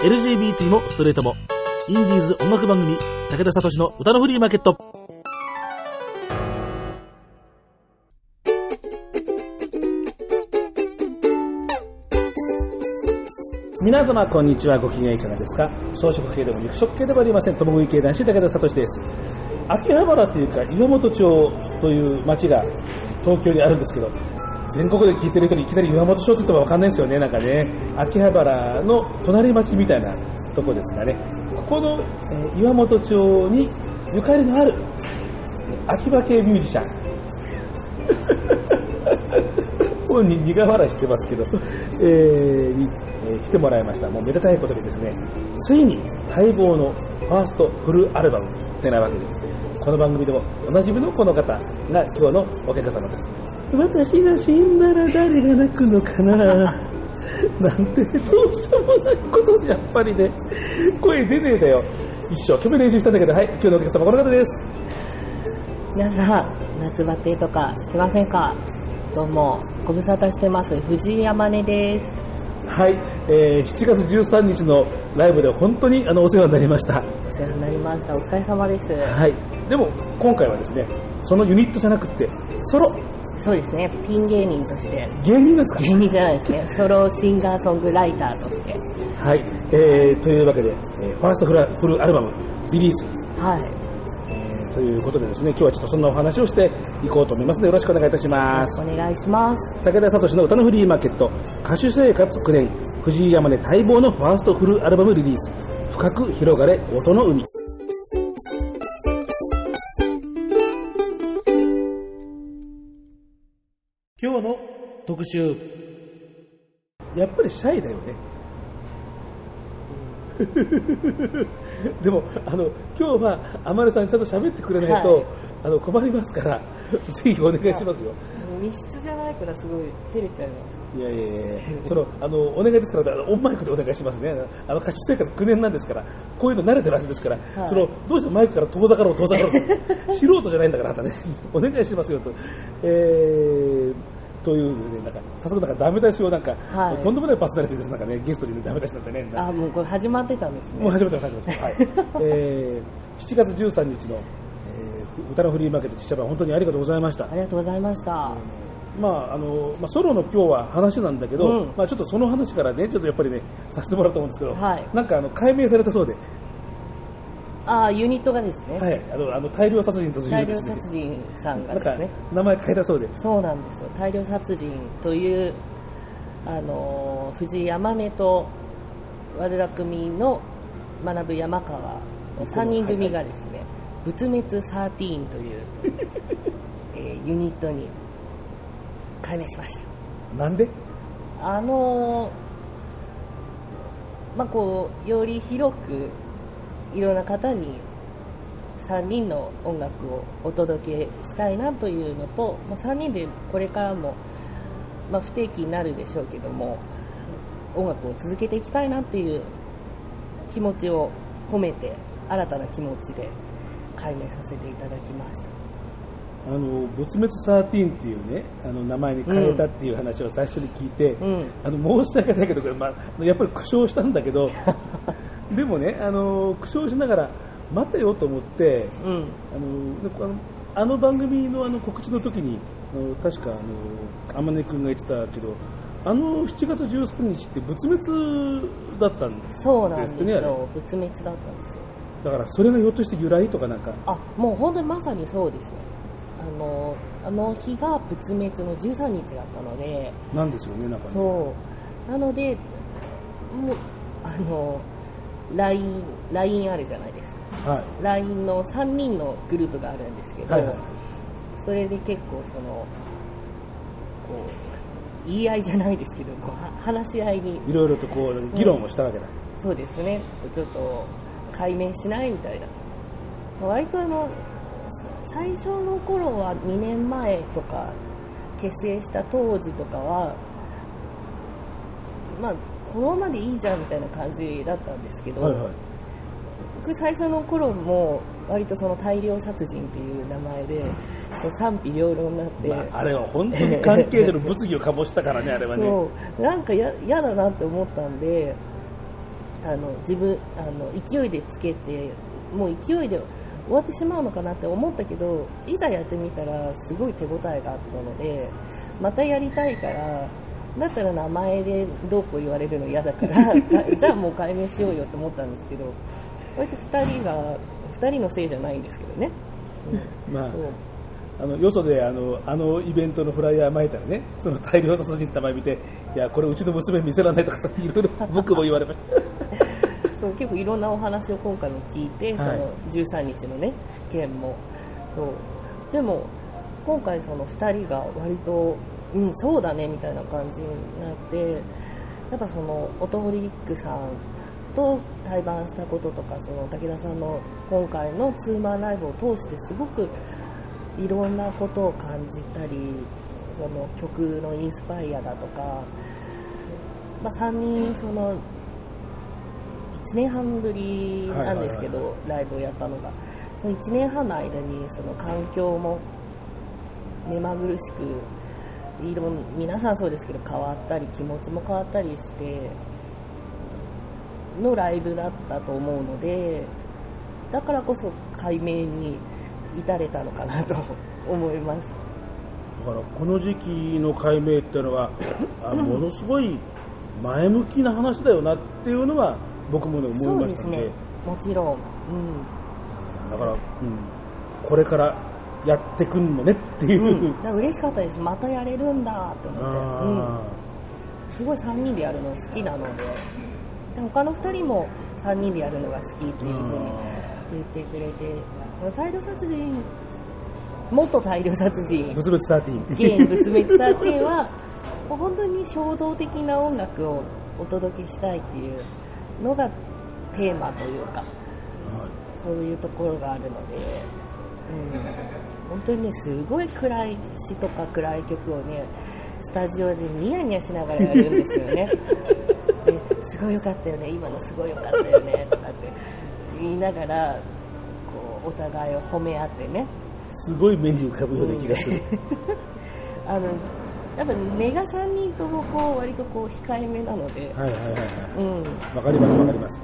LGBT もストレートも。インディーズ音楽番組武田聡の歌のフリーマーケット。皆様こんにちは。ご機嫌いかがですか？装飾系でも肉食系でもありません。共食い系男子武田聡です。秋葉原というか岩本町という町が東京にあるんですけど全国で聞いてる人にいきなり岩本町って言っても分かんないですよねなんかね秋葉原の隣町みたいなとこですがねここの、え岩本町にゆかりのある秋葉系ミュージシャン 本人苦笑いしてますけど、えーに、えー来てもらいました。もうめでたいことにですね、ついに待望のファーストフルアルバムってなわけです。この番組でもおなじみのこの方が今日のお客様です。私が死んだら誰が泣くのかな？なんてどうしようもないことでやっぱりね、声出てたよ。一生懸命練習したんだけど、はい、今日のお客様この方です。皆さん、夏バテとかしてませんか？どうも、ご無沙汰してます。藤井山根です。はい、えー7月13日のライブで本当にあのお世話になりました。お世話になりました。お疲れ様です。はい。でも、今回はですね、そのユニットじゃなくて、ソロ、そうですね、ピン芸人として、芸人ですか？芸人じゃないですね、ソロシンガーソングライターとして、はい。えー、というわけで、えーファーストフラフルアルバム、リリース、はい。えーということでですね、今日はちょっとそんなお話をしていこうと思いますので、よろしくお願いいたします。お願いします。武田聡の歌のフリーマーケット、歌手生活9年、藤井山根待望のファーストフルアルバムリリース、深く広がれ音の海。今日の特集。やっぱりシャイだよね。でも、あの、今日は、あまるさんちゃんと喋ってくれないと、はいあの、困りますから、ぜひお願いしますよ。密室じゃないからすごい照れちゃいます。いやいやいやその、あの、お願いですから、オンマイクでお願いしますね。あの、歌手生活9年なんですから、こういうの慣れてるはずですから、はいその、どうしてマイクから遠ざかろう、遠ざかろうと 素人じゃないんだから、あんたね、お願いしますよと。えー、というね、なんか、早速なんかダメ出しをなんか、はいとんでもないパーソナリティです、なんかね、ゲストにね、ダメ出しになってね。あ、もうこれ始まってたんですね。もう始めてます、始めてます。はい。えー、7月13日の、えー、歌のフリーマーケット実写版、本当にありがとうございましたあ。りがとうございました。まああのまあ、ソロの今日は話なんだけど、うんまあ、ちょっとその話からね、ちょっとやっぱりね、させてもらおうと思うんですけど、はいなんかあの解明されたそうで、あ、ユニットがですね、はい、あのあの大量殺人突入大量殺人さんがですね、名前変えたそうで、そうなんですよ。大量殺人という、あのー藤井山根と悪楽組の学ぶ山川の3人組がですね、仏滅13という、えーユニットに改名しました。なんで？あのーまあこうより広くいろんな方に3人の音楽をお届けしたいなというのと、まあ、3人でこれからも、まあ、不定期になるでしょうけども音楽を続けていきたいなっていう気持ちを込めて新たな気持ちで改名させていただきました。あの仏滅13っていうねあの名前に変えたっていう話を最初に聞いて、うん。あの申し訳ないけど、まあ、やっぱり苦笑したんだけど でもねあの苦笑しながら待てよと思ってうん。あのあの番組のあの告知の時に確かあの天音君が言ってたけどあの7月13日って仏滅だったんですそうなんですよ。仏滅だったんですよ。だからそれがひょっとして由来とかなんか？あもう本当にまさにそうですよ。あのあの日が仏滅の13日だったので。なんですよねなんかねそう。なのでもうあの LINE, LINE あるじゃないですか。はい。LINE の3人のグループがあるんですけど、はいはい。それで結構そのこう言い合いじゃないですけどこうは話し合いにいろいろとこう議論をしたわけだ、そうですね。ちょっと解明しないみたいな。割とあのさ最初の頃は2年前とか結成した当時とかはまあこのままでいいじゃんみたいな感じだったんですけど、はいはい。僕最初の頃も割とその大量殺人っていう名前で賛否両論になって、まあ、あれは本当に関係者の物議を醸したからね あれはね。なんかや嫌だなって思ったんであの自分あの勢いでつけてもう勢いで終わってしまうのかなって思ったけどいざやってみたらすごい手応えがあったのでまたやりたいからだったら名前でどうこう言われるの嫌だから じゃあもう解明しようよって思ったんですけど割と2人が2人のせいじゃないんですけどね。まあそう。あのよそであのあのイベントのフライヤー巻いたらねその大量殺人って名前見ていやこれうちの娘に見せられないとかさいろいろ僕も言われました。そう結構いろんなお話を今回も聞いて、はい。その13日のね件も。そう。でも今回その2人が割とうんそうだねみたいな感じになってやっぱそのオトホリックさんと対バンしたこととかその武田さんの今回のツーマンライブを通してすごくいろんなことを感じたりその曲のインスパイアだとか、まあ、3人その1年半ぶりなんですけど、ライブをやったのが。その1年半の間にその環境も目まぐるしくいろん皆さんそうですけど変わったり気持ちも変わったりしてのライブだったと思うのでだからこそ解明に至れたのかなと 思います。だからこの時期の解明っていうのはあものすごい前向きな話だよなっていうのは僕もね思いましたので。ですね。もちろん、うん、だから、うん、これからやってくんのねっていう、うん、だ嬉しかったです。またやれるんだって思って、うん、あすごい3人でやるの好きなので。で他の2人も3人でやるのが好きっていうふうに言ってくれて。大量殺人。元大量殺人。ー物々13現仏滅さってはもう本当に衝動的な音楽をお届けしたいっていうのがテーマというかそういうところがあるので、うん、本当にねすごい暗い詩とか暗い曲をねスタジオでニヤニヤしながらやるんですよね。ですごい良かったよね。今のすごい良かったよね。とかって言いながらこうお互いを褒め合ってね。すごい目に浮かぶような気がする、あのやっぱ根が3人ともこう割とこう控えめなので、はいはいはいはい。うん、わかりますわかります。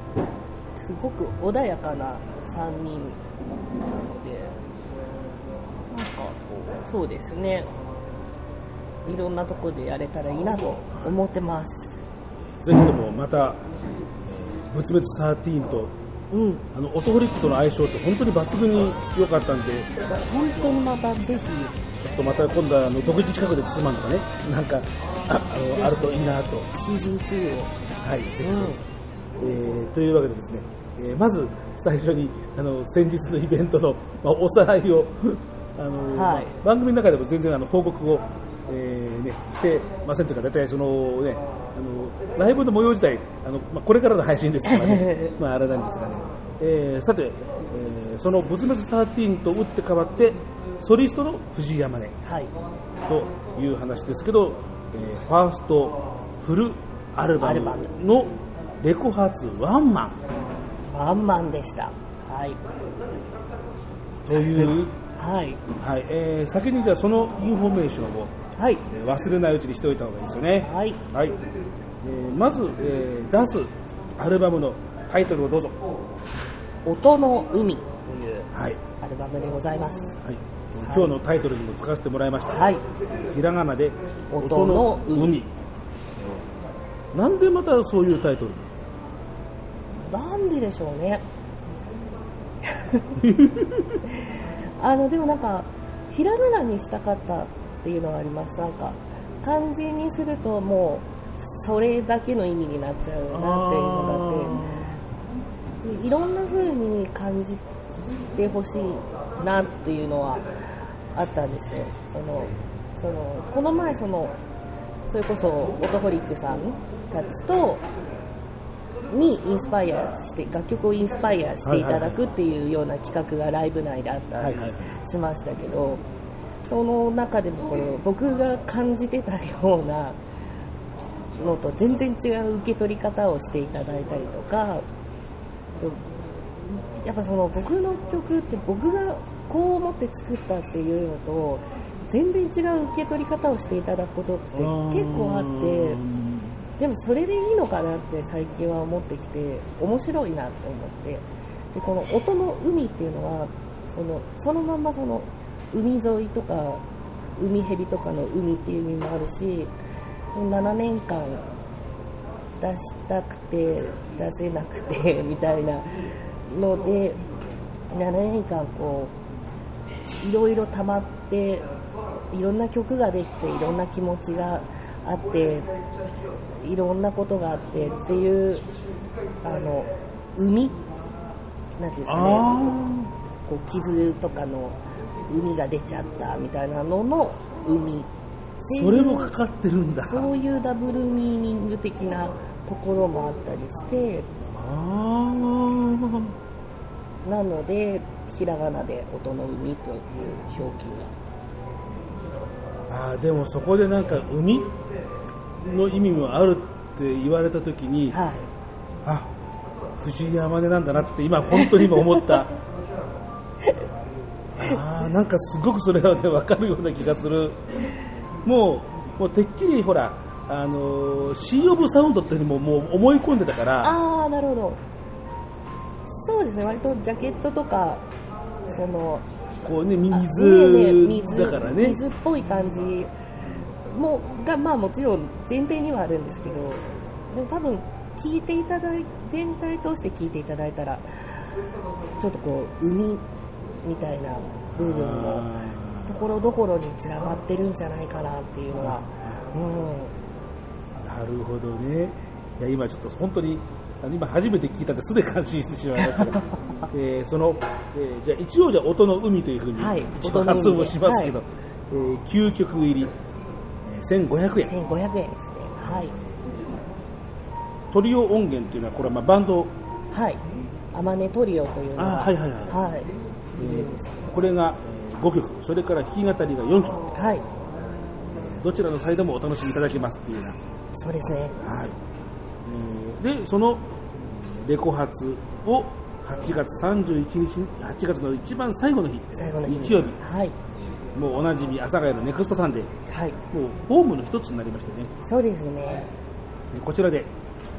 すごく穏やかな3人なので、なんかこう、そうですね、いろんなとこでやれたらいいなと思ってます。ぜひともまた、えー仏滅13とうん、あのオトホリックとの相性って本当に抜群に良かったんで本当にまたぜひ、ちょっとまた今度はあの独自企画でツーマンとかねなんかああのあるといいなと。シーズン2を。はいぜひ。うん。えーというわけでですね、えーまず最初にあの先日のイベントの、まあ、おさらいをあの、まあ番組の中でも全然あの報告を、えーね、してませんというか大体そのねあのライブの模様自体あの、まあ、これからの配信ですからね まああれなんですがね、えーさて、えーその「仏滅13」と打って変わってソリストの藤井山根はい。という話ですけど、えーファーストフルアルバムアルバムのレコ発ワンマンワンマンでした。はい。という、はい。はいえー先にじゃあそのインフォメーションを、はい。えー忘れないうちにしておいた方がいいですよね。はい。はいえーまず、えー出すアルバムのタイトルをどうぞ。音の海というはいアルバムでございます。はいえー今日のタイトルにも使わせてもらいました。はい。ひらがなで音の海えーなんでまたそういうタイトル？なんででしょうね。あの、でもなんか、ひらがなにしたかったっていうのはあります。なんか、漢字にするともう、それだけの意味になっちゃうなっていうのがあって、いろんな風に感じてほしいなっていうのはあったんですよ。その、その、この前その、それこそ、オトホリックさんたちと、にインスパイアして楽曲をインスパイアしていただくっていうような企画がライブ内であったりしましたけどその中でもこの僕が感じてたようなのと全然違う受け取り方をしていただいたりとかとやっぱその僕の曲って僕がこう思って作ったっていうのと全然違う受け取り方をしていただくことって結構あって。でもそれでいいのかなって最近は思ってきて面白いなって思って。でこの音の海っていうのはそのそのままその海沿いとか海蛇とかの海っていう意味もあるし7年間出したくて出せなくてみたいなので7年間こういろいろ溜まっていろんな曲ができていろんな気持ちがあっていろんなことがあってっていうあの海なんていうんですかね。こう傷とかの海が出ちゃったみたいなのの海。それもかかってるんだ。そういうダブルミーニング的なところもあったりして。あなのでひらがなで音の海という表記あーでもそこでなんか海？の意味もあるって言われた時にがはい。あ藤井山根なんだなって今本当に今思った。あーなんかすごくそれがね分かるような気がする。もうもうてっきりほらあのーシー・オブ・サウンドっていうのももう思い込んでたから。ああなるほど。そうですね割とジャケットとかそのこうねあ水ね水だからね。水っぽい感じもがまあもちろん前提にはあるんですけどでも多分聞いていただい全体通して聞いていただいたらちょっとこう海みたいな部分もあところどころに散らばってるんじゃないかなっていうのは、うん、ーなるほどね。いや今ちょっと本当に今初めて聞いたんですで感心してしまいましたが、えーその、えーじゃあ一応じゃあ音の海というふうに発音をしますけど、はえー9曲入り、えー1500円。1500円ですね。はい。トリオ音源というのはこれはまあバンド、はい。アマネトリオというのはあはいはいはい。はい。えーこれがえー5曲。それから弾き語りが4曲。はい。えーどちらのサイドもお楽しみいただけますっていうような。そうですね。はい。えーでそのレコ発を8月31日8月の一番最後の日。最後の日に日曜日。はいもうおなじみ阿佐ヶ谷の Next Sunday。はい。もうホームの一つになりましてね。そうですね。でこちらで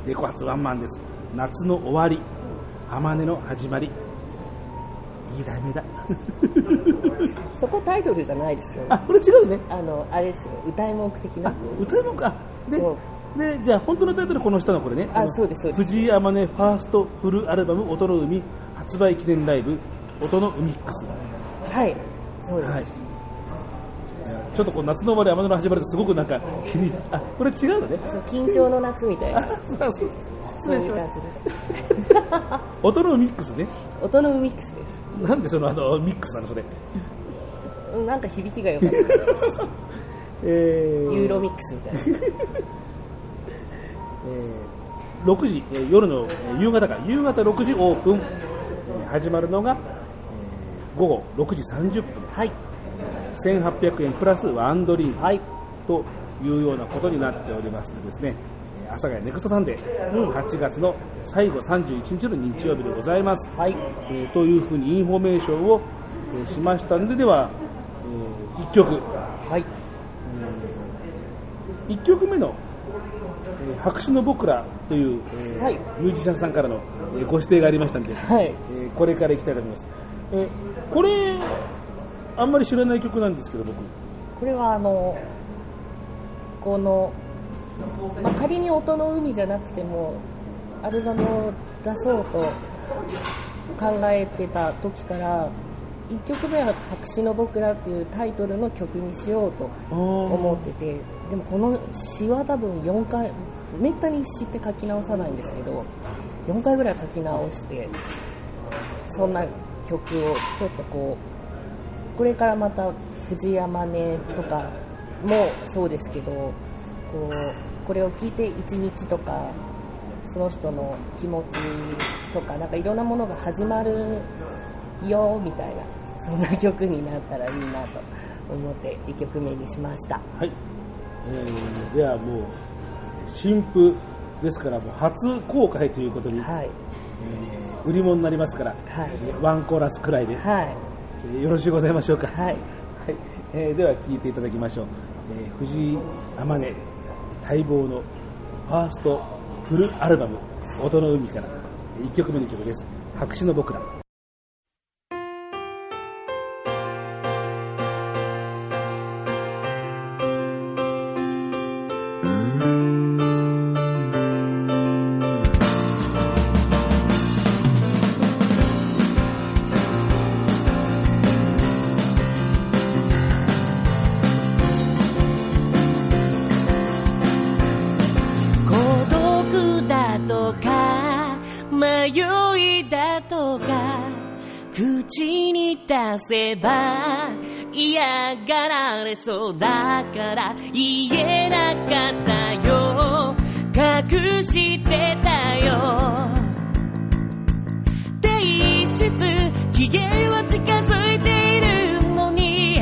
レコ発ワンマンです。夏の終わり。天音の始まり。いい題名だ。そこタイトルじゃないですよあこれ違うね。あのあれですよ。歌い文句的な。あ歌うのかでもでじゃあ本当のタイトルこの下のこれね。あのそうですそうです。藤井天音ファーストフルアルバム「音の海」発売記念ライブ「音の海ックス」はい。そうです、はいちょっとこう夏の終わり天音の始まりってすごくなんか気にあこれ違うのね。そう緊張の夏みたいな。あそうそう。失そういう礼します感じ です。音のミックスね音のミックスですなんでそのあのミックスなのそれ。うんなんか響きが良かった。えー。ユーロミックスみたいな。えー6時、えー夜の、えー夕方か。夕方6時オープン、えー始まるのが、えー午後6時30分。はい1800円プラスワンドリンクはいというようなことになっておりますのでですねえー阿佐ヶ谷 Next Sunday、8月の最後31日の日曜日でございます、はい。えーというふうにインフォメーションを、えーしましたんででは、え1曲。はい。1曲目の「えー白紙の僕ら」という、えーはい。ミュージシャンさんからの、えーご指定がありましたので、はい。えーこれからいきたいと思います、えーこれあんまり知らない曲なんですけど僕。これはあのこの、まあ、仮に音の海じゃなくてもアルバムを出そうと考えてた時から1曲目は「白紙の僕ら」っていうタイトルの曲にしようと思っててでもこの詩は多分4回めったに詩って書き直さないんですけど4回ぐらい書き直してそんな曲をちょっとこうこれからまた藤山根とかもそうですけどこうこれを聞いて1日とかその人の気持ちとかなんかいろんなものが始まるよみたいなそんな曲になったらいいなと思って1曲目にしました。はい、えーではもう新譜ですからもう初公開ということに、はい。えー売り物になりますから、はい。えーワンコーラスくらいで、はい。えーよろしゅうございましょうか、はい。はい。えーでは聞いていただきましょう、えー藤井天音待望のファーストフルアルバム「音の海」から。1曲目の曲です「白紙の僕ら」そうだから言えなかったよ。隠してたよ。提出期限は近づいているのに。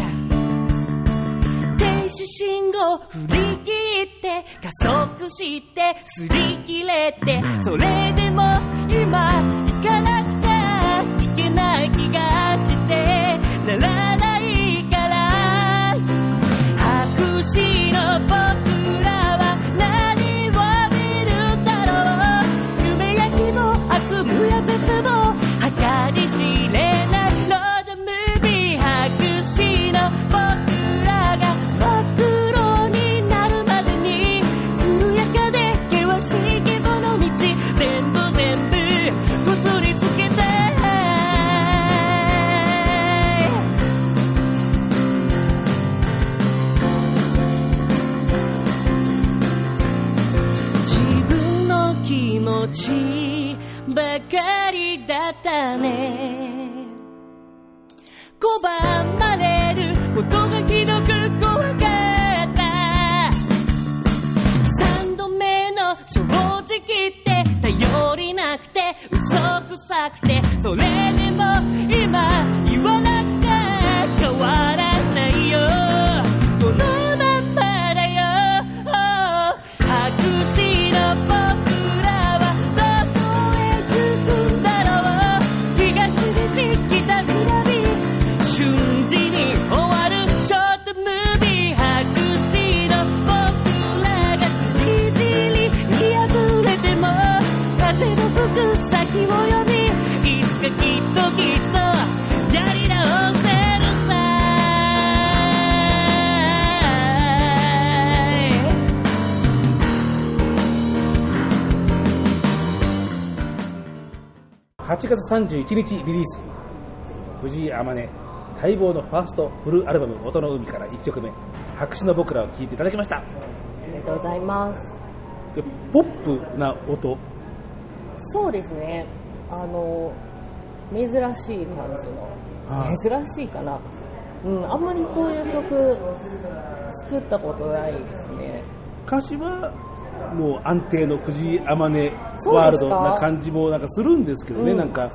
停止信号振り切って加速して擦り切れて。それでも今行かなくちゃいけない気がして。ならないか白紙の僕気持ちばかりだったね。拒まれることがひどく怖かった。三度目の正直って頼りなくて嘘くさくてそれでも今言わなくちゃ変わらないよ。31日リリース。藤井天音待望のファーストフルアルバム「音の海」から1曲目「白紙の僕ら」を聴いていただきました。ありがとうございます。でポップな音。そうですね。あの珍しい感じあの珍しいかな。うんあんまりこういう曲作ったことないですね。歌詞はもう安定の藤井天音ワールドな感じもなんかするんですけどね、うん。なんか。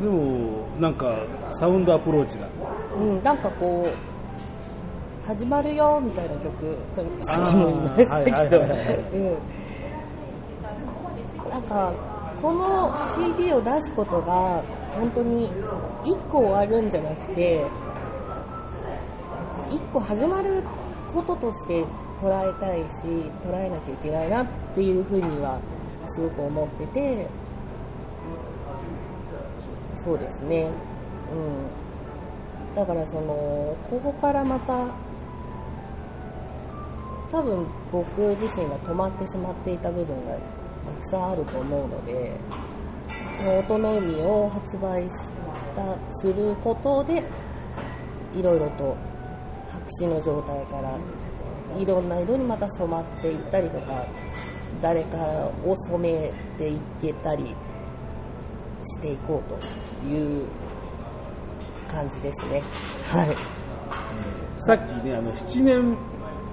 でもなんかサウンドアプローチが。うんなんかこう始まるよみたいな曲さっきも言いましたけど。なんかこの CD を出すことが本当に1個終わるんじゃなくて1個始まることとして捉えたいし捉えなきゃいけないなっていうふうにはすごく思っててそうですね。うん。だからそのここからまた多分僕自身が止まってしまっていた部分がたくさんあると思うので音の海を発売したすることでいろいろと白紙の状態からいろんな色にまた染まっていったりとか誰かを染めていけたりしていこうという感じですね。はい。さっきねあの7年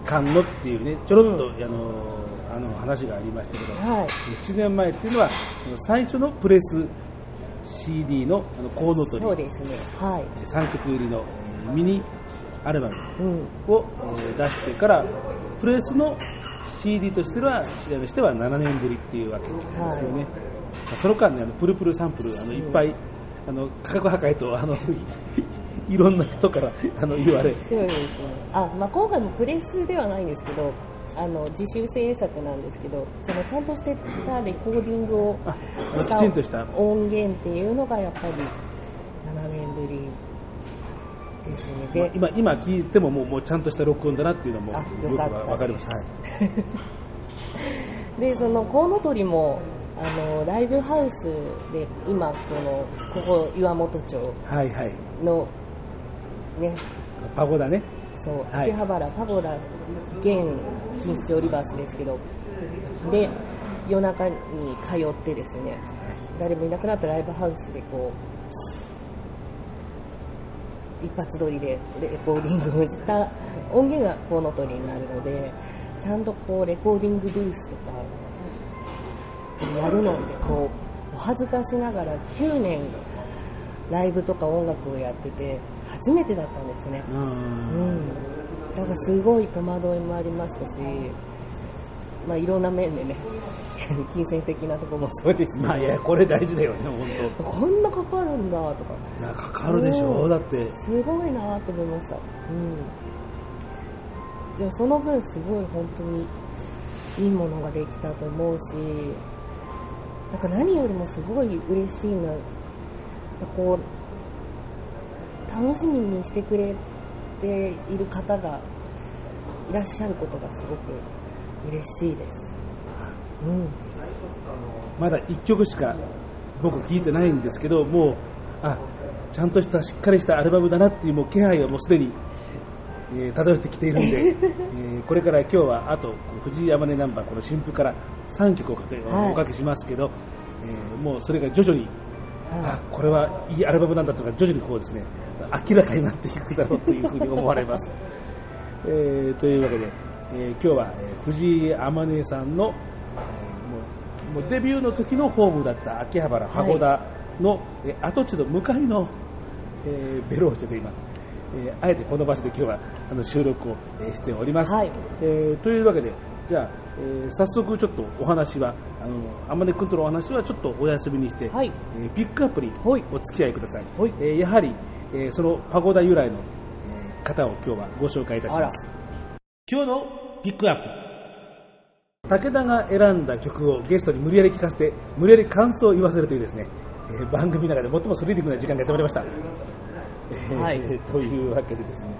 間のっていうねちょろっと、あのあの話がありましたけど、はい。7年前っていうのは最初のプレス CD のあのコウノトリそうですね。はい。3曲入りのえーミニアルバムうん。をえー出してからプレスの CD としてはとしては7年ぶりっていうわけですよね、その間ねあのプルプルサンプルあのいっぱい、あの価格破壊とあのい いろんな人からあの言われ。そうですね。あ、まあ、今回もプレスではないんですけどあの自主制作なんですけどそのちゃんとしてたレコーディングをあしたきちんとした。音源っていうのがやっぱり7年ぶりですね。で、今今聞いてももうもうちゃんとした録音だなっていうのもあよくよかります、はい、でそのコウノトリもあのライブハウスで今このここ岩本町はいはい。のね。パゴダね。そうはい。秋葉原パゴダ現錦糸町リバースですけどで夜中に通ってですね誰もいなくなったライブハウスでこう一発撮りでレコーディングをした音源がコウノトリになるのでちゃんとこうレコーディングブースとかやるのでこうお恥ずかしながら9年ライブとか音楽をやってて初めてだったんですね。ううんん。だからすごい戸惑いもありましたしまあいろんな面でね 金銭的なところもそうですまあいやこれ大事だよね本こんなかかるんだとか。当いやかかるでしょ？うん。だって。すごいなと思いました、うん、でもその分すごい本当にいいものができたと思うしなんか何よりもすごい嬉しいのはこう楽しみにしてくれている方がいらっしゃることがすごく嬉しいです、うん、まだ1曲しか僕聞いてないんですけどもうあちゃんとしたしっかりしたアルバムだなっていうもう気配がもうすでに、えー漂ってきているんで、えーこれから今日はあと藤井山根ナンバーこの新譜から3曲おかけ,、はい。おかけしますけど、えーもうそれが徐々にはあこれはいいアルバムなんだとか徐々にこうですね明らかになっていくだろうというふうに思われます。えーというわけで、えー今日は、えー藤井天音さんの、えーもうデビューの時のホームだった秋葉原パゴダの、えー跡地の向かいの、えーベローチェで今、えーあえてこの場所で今日はあの収録を、えーしております。はいえーというわけで、じゃあ、えー早速ちょっとお話は、あの天音君とのお話はちょっとお休みにして、はいえーピックアップにお付き合いください。はいえーやはり、えーそのパゴダ由来の、えー方を今日はご紹介いたします。今日のピックアップ。武田が選んだ曲をゲストに無理やり聴かせて、無理やり感想を言わせるというですね、えー番組の中で最もスリリングな時間がやってまいりました。えーはい というわけでですね、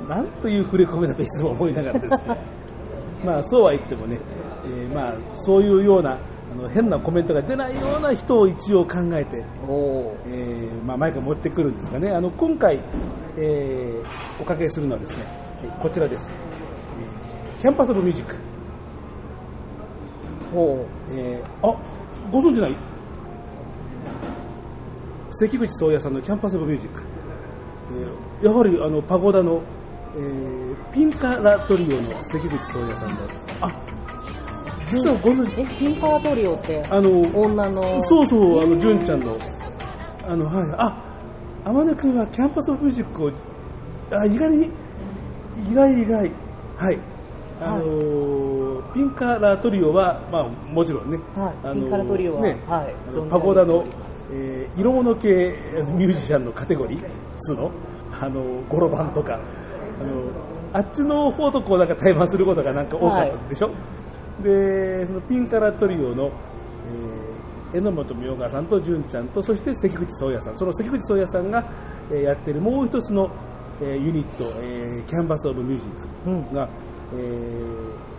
えーなんという触れ込みだといつも思いながらですね、まあそうは言ってもね、えーまあそういうようなあの変なコメントが出ないような人を一応考えて、おおえーまあ、マイクを持ってくるんですがね、あの今回、えーおかけするのはですね、えーこちらです。えー Campus of Music。ほえーあ、ご存知ない？関口宗也さんの Campus of Music。えーやはりあのパゴダの、えーピンカラトリオの関口宗也さんで、あ、実はご存知えピンカラトリオってあの、女の。そうそう、あの、純ちゃんの、あの、はい、あ、周くんは Campus of Music を、あ、意外に、意外意外、はい。あのーピンカラトリオは、まあ、もちろんね、はいあのーピンカラトリオはねはいパゴダの、えー色物系ミュージシャンのカテゴリー2の、あのー、ゴロバンとか、あのーあっちの方とこうなんか対マンすることがなんか多かったでしょ、でそのピンカラトリオの、えー榎本明川さんと純ちゃんとそして関口宗也さん。その関口宗也さんが、えーやってるもう一つの、えーユニット、えーキャンバス・オブ・ミュージックが、えー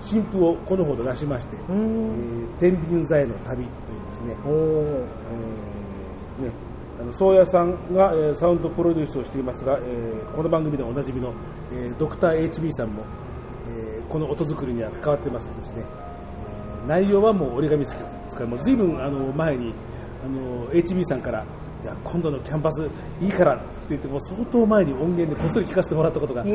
新譜をこのほど出しまして「うーん。えー天秤座への旅」というですね、えーね、あの宗谷さんが、えーサウンドプロデュースをしていますが、えーこの番組でおなじみの、えードクター HB さんも、えーこの音作りには関わってますですね、えー内容はもう折り紙付きですからもう随分あの前にあの HB さんからいや今度のキャンパスいいからって言ってもう相当前に音源でこっそり聞かせてもらったことがあの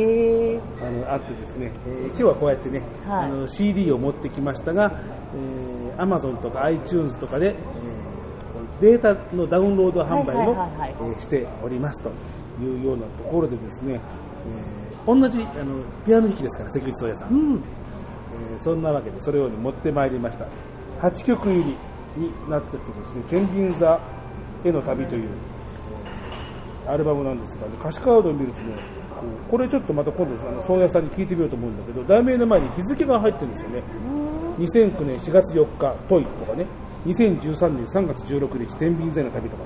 あってですね、えー今日はこうやってね、はい。あの CD を持ってきましたが、えー Amazon とか iTunes とかで、えーデータのダウンロード販売もはいはいはいはい。えーしておりますというようなところでですね、えー同じあのピアノ弾きですから関口宗也さん、うん。えーそんなわけでそれを、ね、持ってまいりました。8曲入りになっててですね「天秤座への旅」という、えーアルバムなんですが、ね、歌詞カードを見るとねこれちょっとまた今度あの宗谷さんに聞いてみようと思うんだけど題名の前に日付が入ってるんですよね。2009年4月4日「トイ」とかね。2013年3月16日「天秤座の旅」とか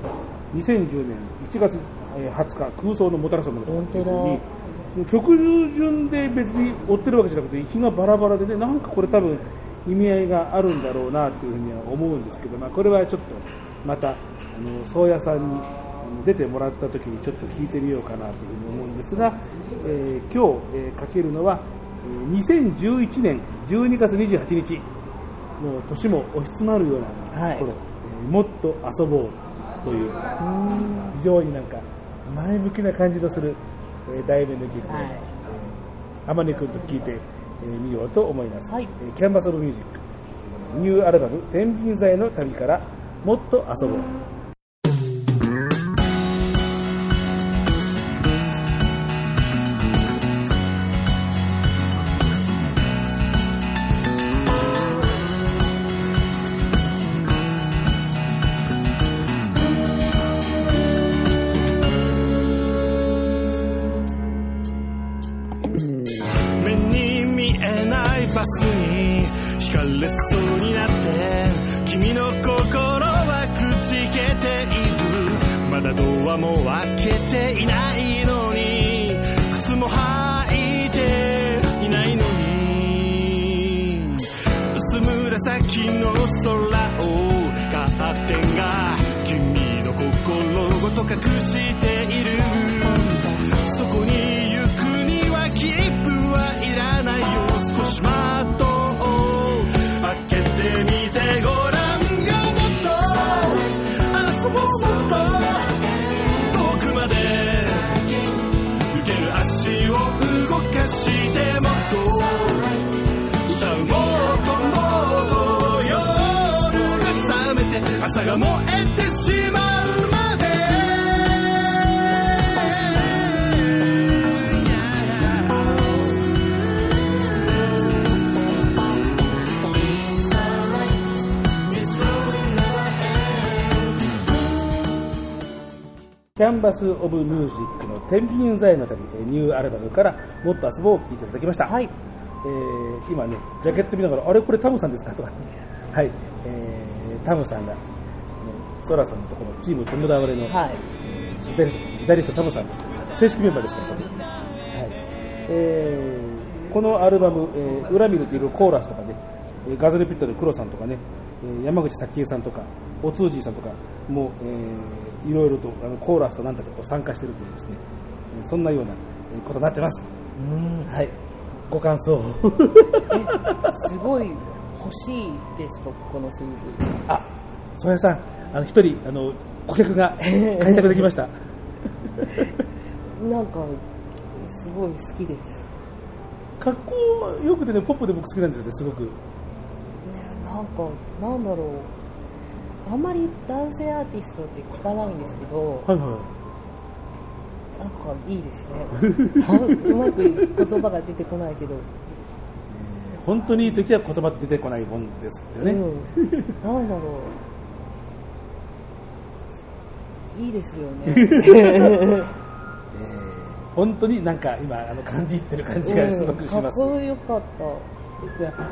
2010年1月えー20日「空想のもたらすもの」とかっていうふうに曲順で別に追ってるわけじゃなくて日がバラバラでねなんかこれ多分意味合いがあるんだろうなっていうふうには思うんですけど、まあ、これはちょっとまたあの宗谷さんに出てもらった時にちょっと聞いてみようかなというふうに思うんですが、えー今日、えーかけるのはえー2011年12月28日もう年も押し詰まるようなはい。頃、えーもっと遊ぼうという非常になんか前向きな感じのする、えー題名の曲で、は天音君と聴いてえーみようと思います、はい。えーキャンバス・オブ・ミュージックニューアルバム「天秤座への旅」から「もっと遊ぼう」バス・オブ・ミュージックの天秤座への旅、えーニューアルバムからもっと遊ぼうを聴いていただきました。はい。えー今ね、ジャケット見ながら、あれこれタムさんですか？とか。って、はい、えータムさんが、ソラさんのところのチーム友倒れの、はい。ギタリギタリストタムさん、正式メンバーですから、はい。えーこのアルバム、えー裏見るといろいろコーラスとかね、えーガズルピットの黒さんとかね、えー山口早紀江さんとか、おつーじーさんとかも、えーいろいろとあのコーラスとなんだか参加しているというですね、えーそんなようなえーことになってます。はい、ご感想すごい欲しいです僕この CD あ、宗谷さん、あの一人あの顧客が開拓できました。なんかすごい好きです、ね、格好よくてね、ポップで僕好きなんですよね、すごく。なんかなんだろう。あんまり男性アーティストって聞かないんですけどはいはい。なんかいいですね。あうまく言葉が出てこないけど、本当にいい時は言葉出てこないもんですよね。うん、なんだろう。いいですよね。えー本当になんか今あの感じ入ってる感じがすごくしうんかっます。こよかった。で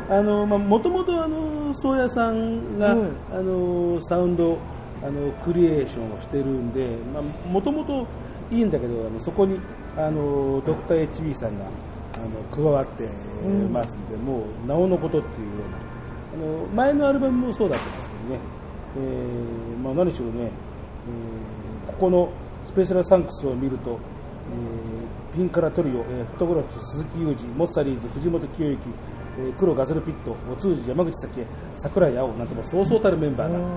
あのまあ元々あの宗谷さんが、うん。あのサウンドあのクリエーションをしてるんで、まあ元々いいんだけどあのそこにあのドクター HB さんがあの加わってうん。ますんで、もうなおのことっていうような。あの前のアルバムもそうだったんですけどね、えーまあ、何しろね、えーここのスペシャルサンクスを見ると、えーピンカラトリオ、えーフォトグラフ鈴木裕二、モッサリーズ、藤本清之、えー黒ガズルピット、お通じ、山口咲恵、桜井青なんてもうそうそうたるメンバーが、うん。え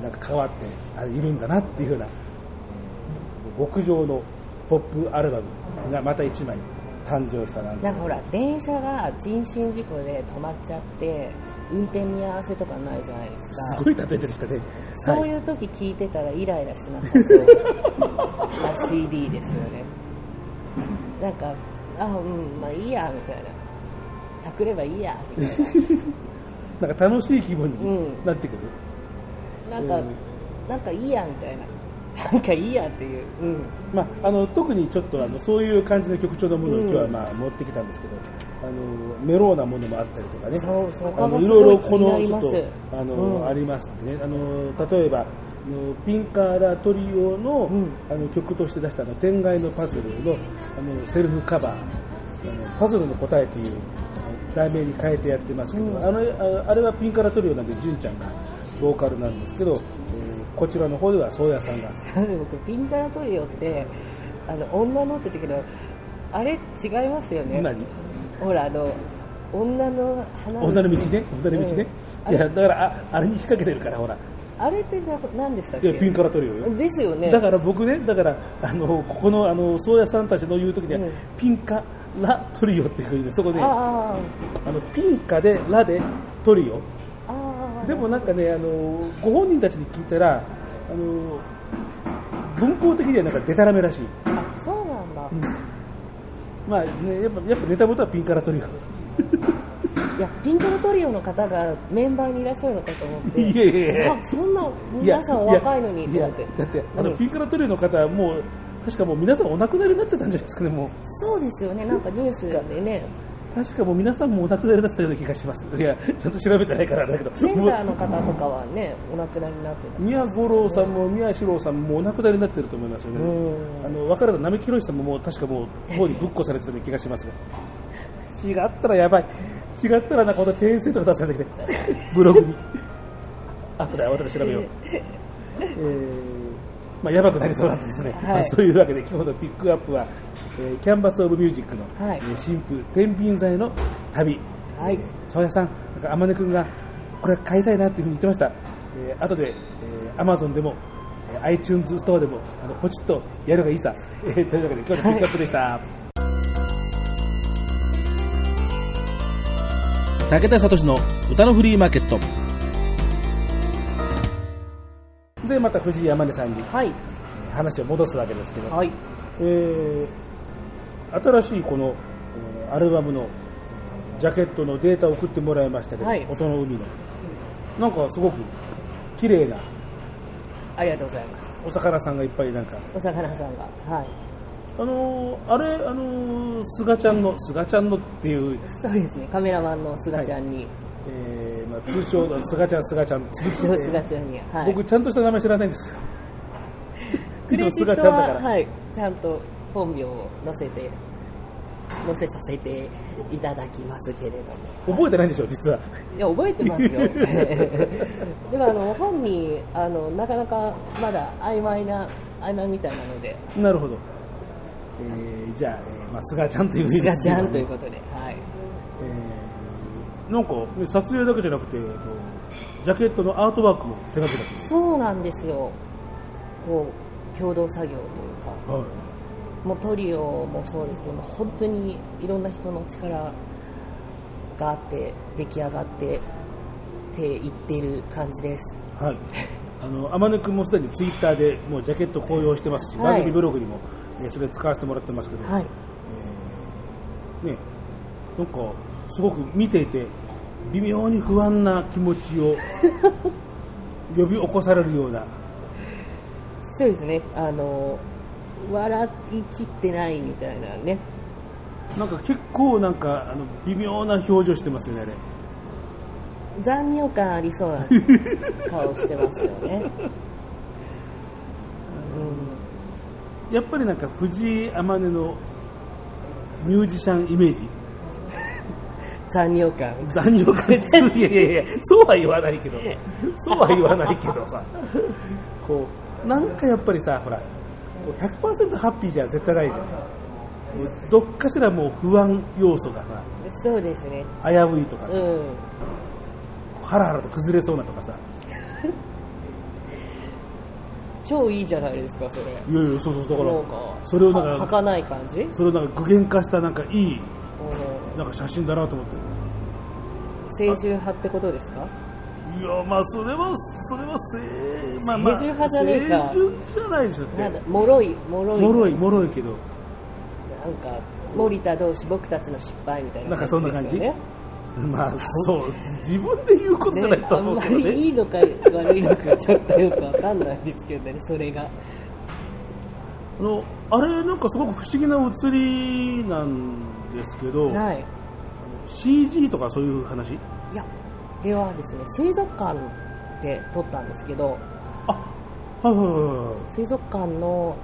ーなんか関わってあいるんだなっていうような、えー極上のポップアルバムがまた1枚誕生したなんて。なんかほら電車が人身事故で止まっちゃって運転見合わせとかないじゃないですか。すごい例えてきたね。そうはいいう時聞いてたらイライラしなさそう。な CD ですよね。なんかあうんまあいいやみたいなたくればいいやみたいなんか楽しい気分うん。になってくる。ななんか、うん。なんかいいやみたいな。なんかいいやっていう、うん、まあ、あの特にちょっとあのそういう感じの曲調のものを今日はまあ持ってきたんですけど、あのメローなものもあったりとかね。そうそこあのいろいろこのちょっとあの、うん。ありましてね。あの例えばあのピンカーラトリオの,、うん。あの曲として出したあの天外のパズルのあのセルフカバー。あのパズルの答えという題名に変えてやってますけど、うん。あのああれはピンカーラトリオなんで純ちゃんがボーカルなんですけど、えーこちらの方では宗谷さんが。僕ピンカラトリオってあの女のって言ったけどあれ違いますよね。何？ほらあの女の花女の道ね、女の道ね？うん。いや、だから、ああれに引っ掛けてるから、ほら。あれってな何でしたっけ？いや、ピンカラトリオよ。ですよね。だから僕ね、だから、あの、ここの、あの、宗谷さんたちの言うときには、うん。ピンカラトリオっていうふうにね、そこで、ああの、ピンカで、ラで、トリオ。でもなんかね、あの、ご本人たちに聞いたら、あの、文法的にはなんかデタラメらしい。あそうなんだ、まあね、やっぱ、やっぱネタ元はピンカラトリオ。いやピンカラトリオの方がメンバーにいらっしゃるのかと思って。いやいやいや。あそんな皆さんお若いのにと思って。だってあの、うん。ピンカラトリオの方はもう確かもう皆さんお亡くなりになってたんじゃないですかねもそうですよね。なんかニュースでね。う確かもう皆さんもお亡くなりになってたような気がします。いやちゃんと調べてないからだけど。センターの方とかはねお亡くなりになってた。宮五郎さんも宮四郎さんもお亡くなりになってると思いますよね、うん。あの別れた並木宏さんももう確かもう方にぶっこされてたような気がします。が違ったらやばい。違ったらなんかまた転生とか出されてきて。ブログに。後で後で調べよう。えーまあ、やばくなりそうなんでですね、はい。まあそういうわけで今日のピックアップは、えーキャンバス・オブ・ミュージックの、はい。えー新婦天秤座への旅、はい。えー宗谷さん、なんか天音君がこれ買いたいなっていうふうに言ってました、えー後で、えー、Amazon でも、えー iTunes ストアでもあのポチッとやるがいいさ、えーというわけで今日のピックアップでした。武田聡の歌のフリーマーケットでまた藤井山根さんにはい。話を戻すわけですけど、はい。えー新しいこの、えーアルバムのジャケットのデータを送ってもらいましたけど、はい。音の海の。なんかすごく綺麗なありがとうございます。お魚さんがいっぱいなんか。お魚さんが。はい。あのーあれあのーすがちゃんのすがちゃんのっていう、そうですね。カメラマンの菅ちゃんに、えーまあ、通称のすがちゃんすがちゃん。通称菅ちゃんに、はい、僕ちゃんとした名前知らないんです。いつもすがちゃんだから、は、はい、ちゃんと本名を載せて載せさせていただきますけれども。覚えてないんでしょ実は。いや覚えてますよ。でもあの本人あのなかなかまだ曖昧な曖昧みたいなので。なるほど、えーじゃあ、えーまあ、すがちゃんというすけどちゃんということでなんか、ね、撮影だけじゃなくて、えっとジャケットのアートワークも手掛けたんですそうなんですよ。こう共同作業というか。はい。もうトリオもそうですけども本当にいろんな人の力があって出来上がってっていってる感じです。はい。あの、天音くんもすでにツイッターでもうジャケット公用してますし、はい。番組ブログにも、えーそれ使わせてもらってますけど、はい。えーね、なんか、すごく見ていて、微妙に不安な気持ちを 呼び起こされるような、そうですね。あの笑いきってないみたいなね。なんか結構なんか、あの、微妙な表情してますよね、あれ。残尿感ありそうな顔してますよね、やっぱりなんか藤井天音のミュージシャンイメージ、うん、残尿感。残尿感。強い。いやいやいや、そうは言わないけど、そうは言わないけどさ、こう、なんかやっぱりさ、ほら、こう100%ハッピーじゃ絶対ないじゃん。どっかしらもう不安要素がさ、そうですね。危ういとかさ、うん。ハラハラと崩れそうなとかさ、超いいじゃないですかそれ。いやいや、そうそう、だから、それをなんかは儚い感じ、それをなんか具現化したなんかいい、うなんか写真だなと思って。ん、青春派ってことですか？いや、まあ、それは、それはせい、まあまあ、派じゃねえか。青春じゃないでしょって。なんだもろいもろい。もろい、もろいけど、なんか森田同士僕たちの失敗みたいななんかそんな感じ？まあそう？自分で言うことじゃないとあんま思うけどね。りいいのか悪いのかちょっとよくわかんないんですけどねそれがあのあれなんかすごく不思議な写りなんですけど、はい。CG とかそういう話？いやこれはですね水族館で撮ったんですけどあはいはいはいはい水族館の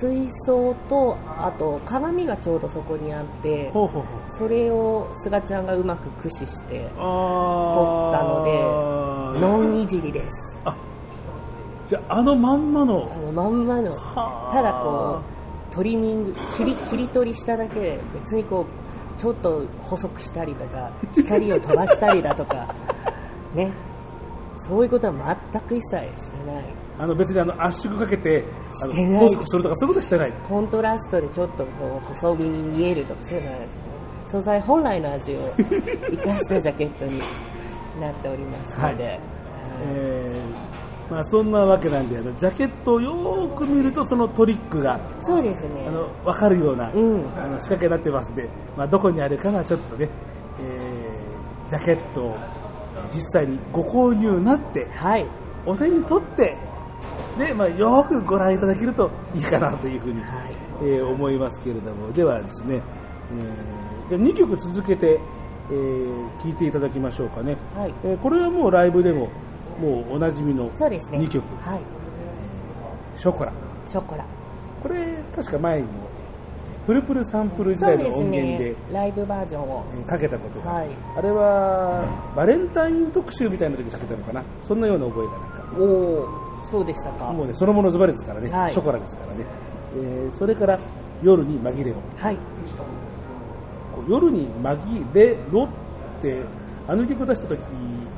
水槽とあと鏡がちょうどそこにあってほうほうほう。それをすがちゃんがうまく駆使してあ撮ったのでノンいじりです。あじゃああのまんまの。あのまんまの。はあ。ただこうトリミング切り切り取りしただけで別にこうちょっと細くしたりとか光を飛ばしたりだとかね。そういうことは全く一切してない。あの別にあの圧縮かけてあのしてない。コスコするとかそういうことしてない。コントラストでちょっとこう細身に見えるとかそういうのはないですね。素材本来の味を生かしたジャケットになっておりますので、はい。えーまあ、そんなわけなんであのジャケットをよーく見るとそのトリックがそうですね。あの分かるような、うん。あの仕掛けになってますんで、まあ、どこにあるかはちょっとね、えージャケットを実際にご購入になってはい。お手に取ってで、まあ、よーくご覧いただけるといいかなというふうに、はい。えー思いますけれども。ではですね、えー、2曲続けて、えー聴いていただきましょうかね、はい。えーこれはもうライブでももうおなじみのそうですね。2曲。はい「ショコラ。ショコラ」これ確か前にもプルプルサンプル時代の音源でねライブバージョンを。えーかけたことが、はい。あれはバレンタイン特集みたいな時にかけたのかな。そんなような覚えがなんか。おおそうでしたか。もうねそのものズバリですからね、はい。ショコラですからね、えーそれから夜に紛れろ。はい。夜に紛れろってあの曲出した時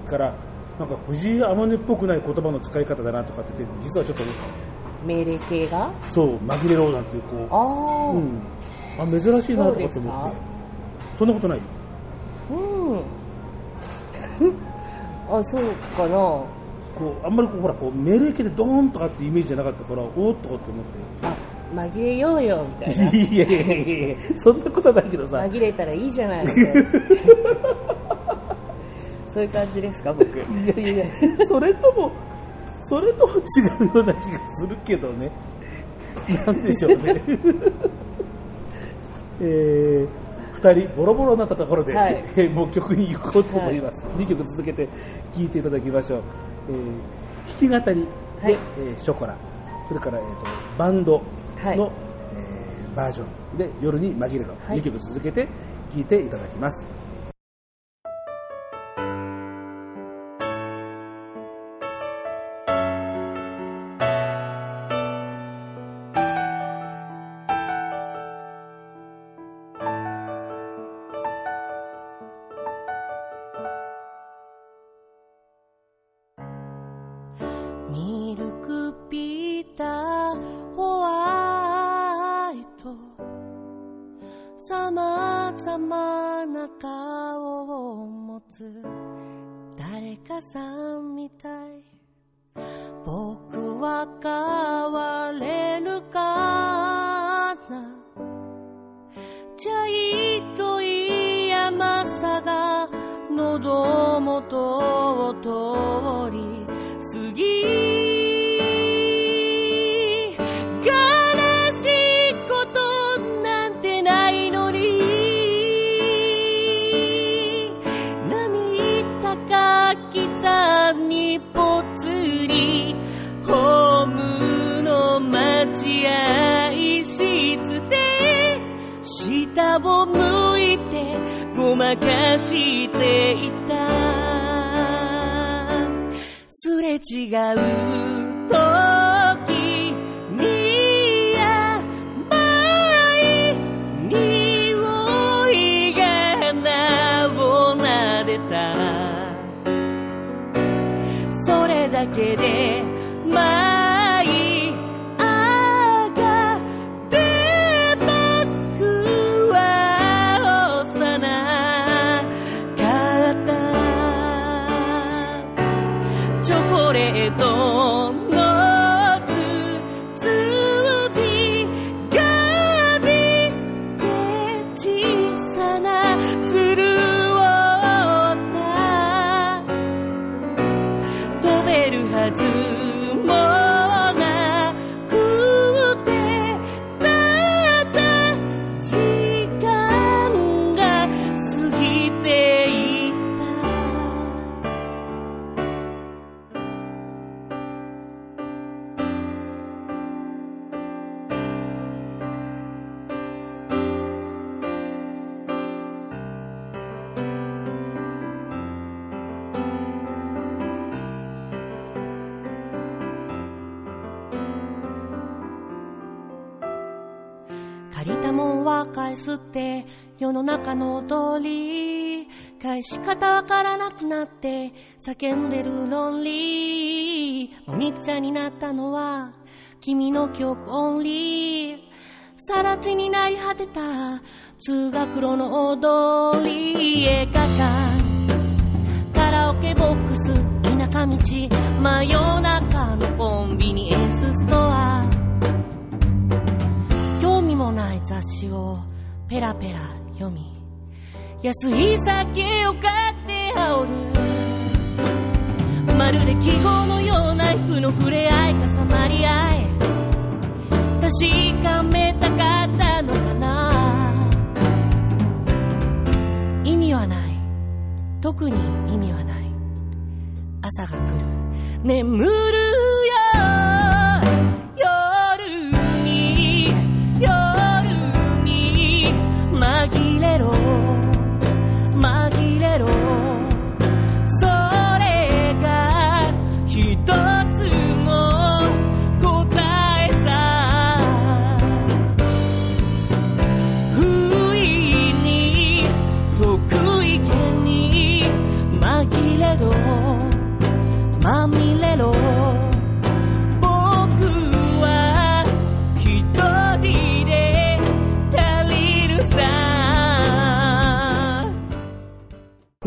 からなんか藤井天音っぽくない言葉の使い方だなとかって言って実はちょっと思って。命令系がたそう紛れろなんていうこああう、うん、あ珍しいなとかって思って。そんなことない？うん。あそうかな。こうあんまりこうほらこう命令形でドーンとかってイメージじゃなかったからおーっとかって思って。あ紛れようよみたいな。いやいやいやいやそんなことはないけどさ。紛れたらいいじゃない。みたいなそういう感じですか僕。いやいやいやそれともそれとも違うような気がするけどね。なんでしょうね。えー、2人ボロボロになったところで、はい。えーもう曲に行こうと思います、2曲続けて聴いていただきましょう、えー弾き語りで、はい。えーショコラ。それから、えー、とバンドの、はい。えーバージョンで夜に紛れろ、はい。2曲続けて聴いていただきます顔を持つ。誰かさんみたい。僕は変われるかな。茶色い山さが喉元を通り。を向いてごまかしていた。すれ違う時に甘い匂いが名を撫でた。それだけで中の通り返し方わからなくなって叫んでる論理もみくちゃになったのは君の記憶オンリー。さら地になり果てた通学路の踊り映画館カラオケボックス田舎道真夜中のペラペラ読み。安い酒を買って煽る。まるで記号のような負の触れ合い重なり合え。確かめたかったのかな。意味はない。特に意味はない。朝が来る。眠る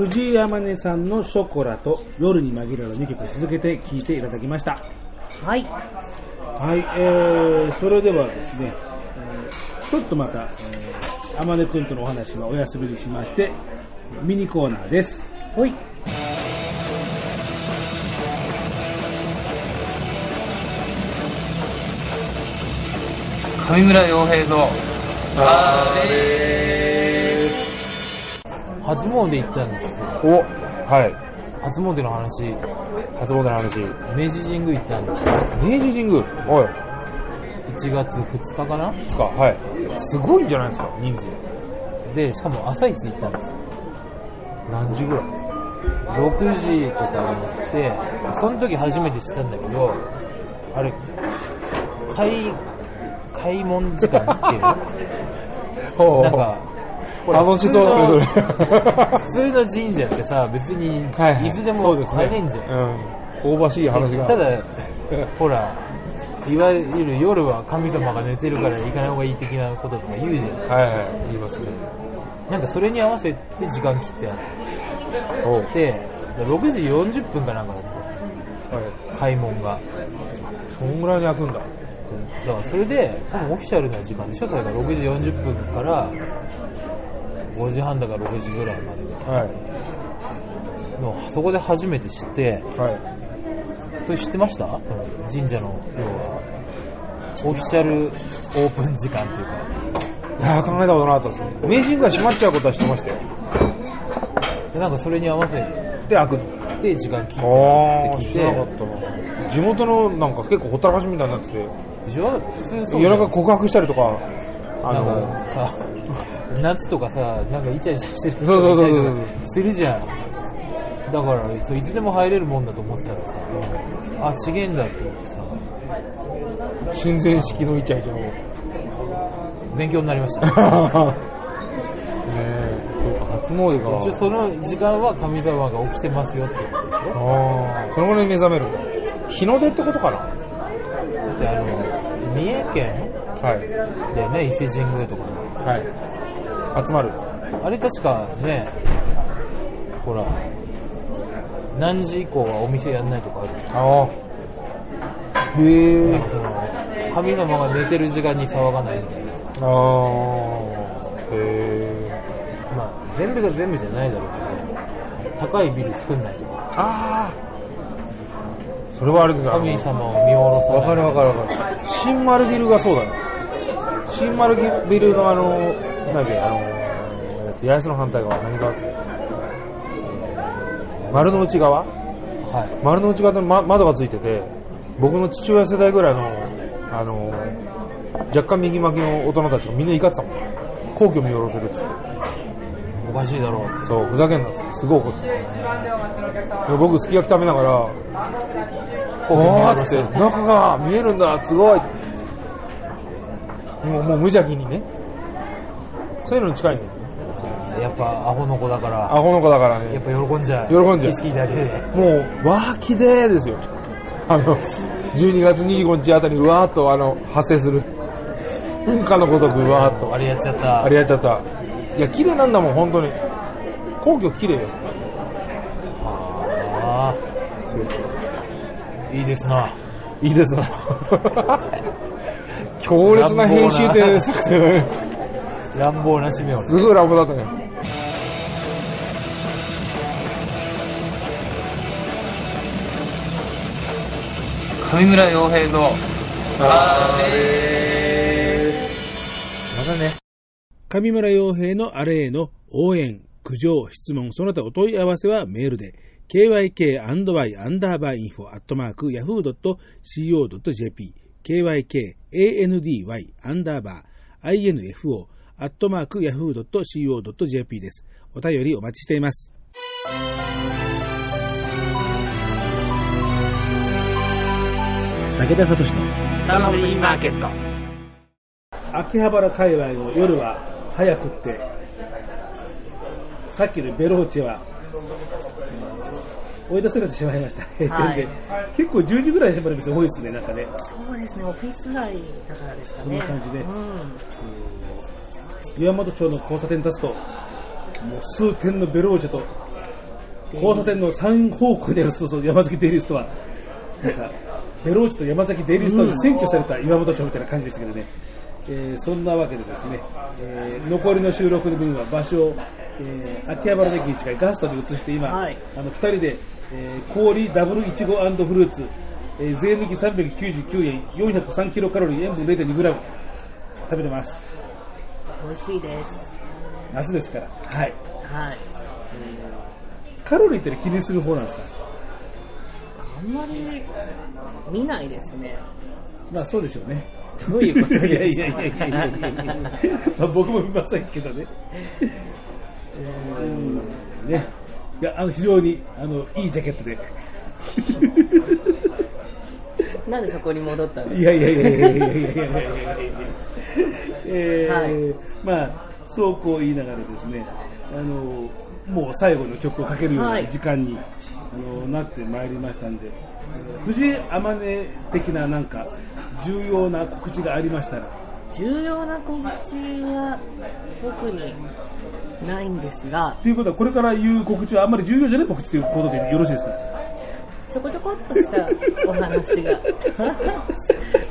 藤井山根さんのショコラと夜に紛れろ2曲続けて聴いていただきました。はい。はい、えー、それではですね、えーちょっとまた、えー、天音くんとのお話はお休みにしまして、ミニコーナーです。ほい。上村洋平のあれ初詣行ったんですよ。お、はい。初詣の話、初詣の話。明治神宮行ったんですよ。明治神宮？おい。1月2日かな？ですか。はい。すごいんじゃないですか、人数。で、しかも朝一行ったんですよ。何時ぐらい？6時とかに行って、その時初めて知ったんだけど、あれ、開、開門時間っていう のなんか、楽しそうそれ。普通の神社ってさ、別に、はいはいいつでも入れんじゃん。うん。香ばしい話が。ただ、ほら、いわゆる夜は神様が寝てるから行かない方がいい的なこととか言うじゃん。はいはい、言いますね。なんかそれに合わせて時間切ってあって、6時40分かなんかだっはい。た、開門が。そんぐらいに開くんだ。だからそれで、多分オフィシャルな時間でしょ？だから6時40分から5時半だから6時ぐらいまではい。の、そこで初めて知って、はい。それ知ってました？その神社の、要は、オフィシャルオープン時間っていうか、いやー考えたことなかったですね。明治神宮が閉まっちゃうことは知ってましたよ。でなんかそれに合わせで、開くの。て時間切って聞い知らなかて、ったな。地元のなんか結構ほったらかしみたいになってて、でしょ？普通そう夜中告白したりとか、あの、夏とかさ、なんかイチャイチャしてるそうそうそうそうするじゃん。だから、そういつでも入れるもんだと思ってたらさ、あ、ちげえんだって思ってさ、親善式のイチャイチャを。勉強になりました。ねえ、そうか、初詣一応か。その時間は神様が起きてますよってことでしょああ、その頃に目覚める。日の出ってことかなで、あの、三重県はい。でね、伊勢神宮とかのはい。集まる。あれ確かね、ほら、何時以降はお店やんないとかあるじああ。へえ。その、神様が寝てる時間に騒がないみたいな。ああ。へえ。まあ、全部が全部じゃないだろうけど、高いビル作んないとか。ああ。それはあれです神様を見下ろさない。わかるわかるわかる。新丸ビルがそうだよ。新丸ビルのあの、なんあの、えっと八重洲の反対側、何側丸の内側？はい。丸の内側の、ま、窓がついてて、僕の父親世代ぐらいの、あの、若干右巻きの大人たちがみんな怒ってたもん。皇居見下ろせるっつって。おかしいだろう。そう、ふざけんなっつって、すごい怒ってた。で僕、すき焼き食べながら、おーっ、て中が見えるんだ、すごい。もう、もう無邪気にね。そういうのに近いんだよ。やっぱアホの子だから、アホの子だからね。やっぱ喜んじゃう。喜んじゃう景色だけで。もう、わー、きれいですよ。あの、12月25日あたり、うわーっと、あの、発生する。噴火のごとく、うわーっと。あれやっちゃった。あれやっちゃった。いや、綺麗なんだもん、本当に。皇居綺麗よ。あーいいですな。いいですな。強烈な編集点作戦。乱暴な締めをね。すごい乱暴だったね。上村洋平のあれまたね。上村洋平のあれへの応援、苦情、質問、その他お問い合わせはメールで、kyk-y アアットマーク yahoo.co.jp です。お便りお待ちしています。武田聡の頼みマーケット。秋葉原界隈の夜は早くって、さっきのベローチェは、えー追い出されてしまいました。閉店で結構10時ぐらいに閉まる店多いですね、なんかね。そうですね、オフィス街だからですかね。こんな感じでうん岩本町の交差点に立つと、もう数点のベローチェと、交差点の3方向にあるそうそう山崎デイリーストア、なんか、ベローチェと山崎デイリーストアに占拠された岩本町みたいな感じですけどね。えーそんなわけでですね、えー残りの収録の分は場所を、えー秋葉原駅に近いガストに移して今、はい。あの2人で、えー氷ダブルいちごフルーツ、えー税抜き399円403キロカロリー塩分 0.2g 食べてます美味しいです。夏ですから。はい。はい。カロリーって気にする方なんですか？あんまり見ないですね。まあそうでしょうね。どういうこといやいやいやいやいやいやまあ僕も見ませんけどね。うん。ね。いやあの非常にあのいいジャケットでなんでそこに戻ったのいやいやいやいやいやいやいやいやいやいや。えーはい。まあそうこう言いながらですねあのもう最後の曲をかけるようはない。時間に、あのなってまいりましたんで、えー藤井天音的ななんか重要な告知がありましたら。重要な告知は特にないんですが、ということはこれから言う告知はあんまり重要じゃない告知ということでよろしいですか？ちょこちょこっとしたお話が、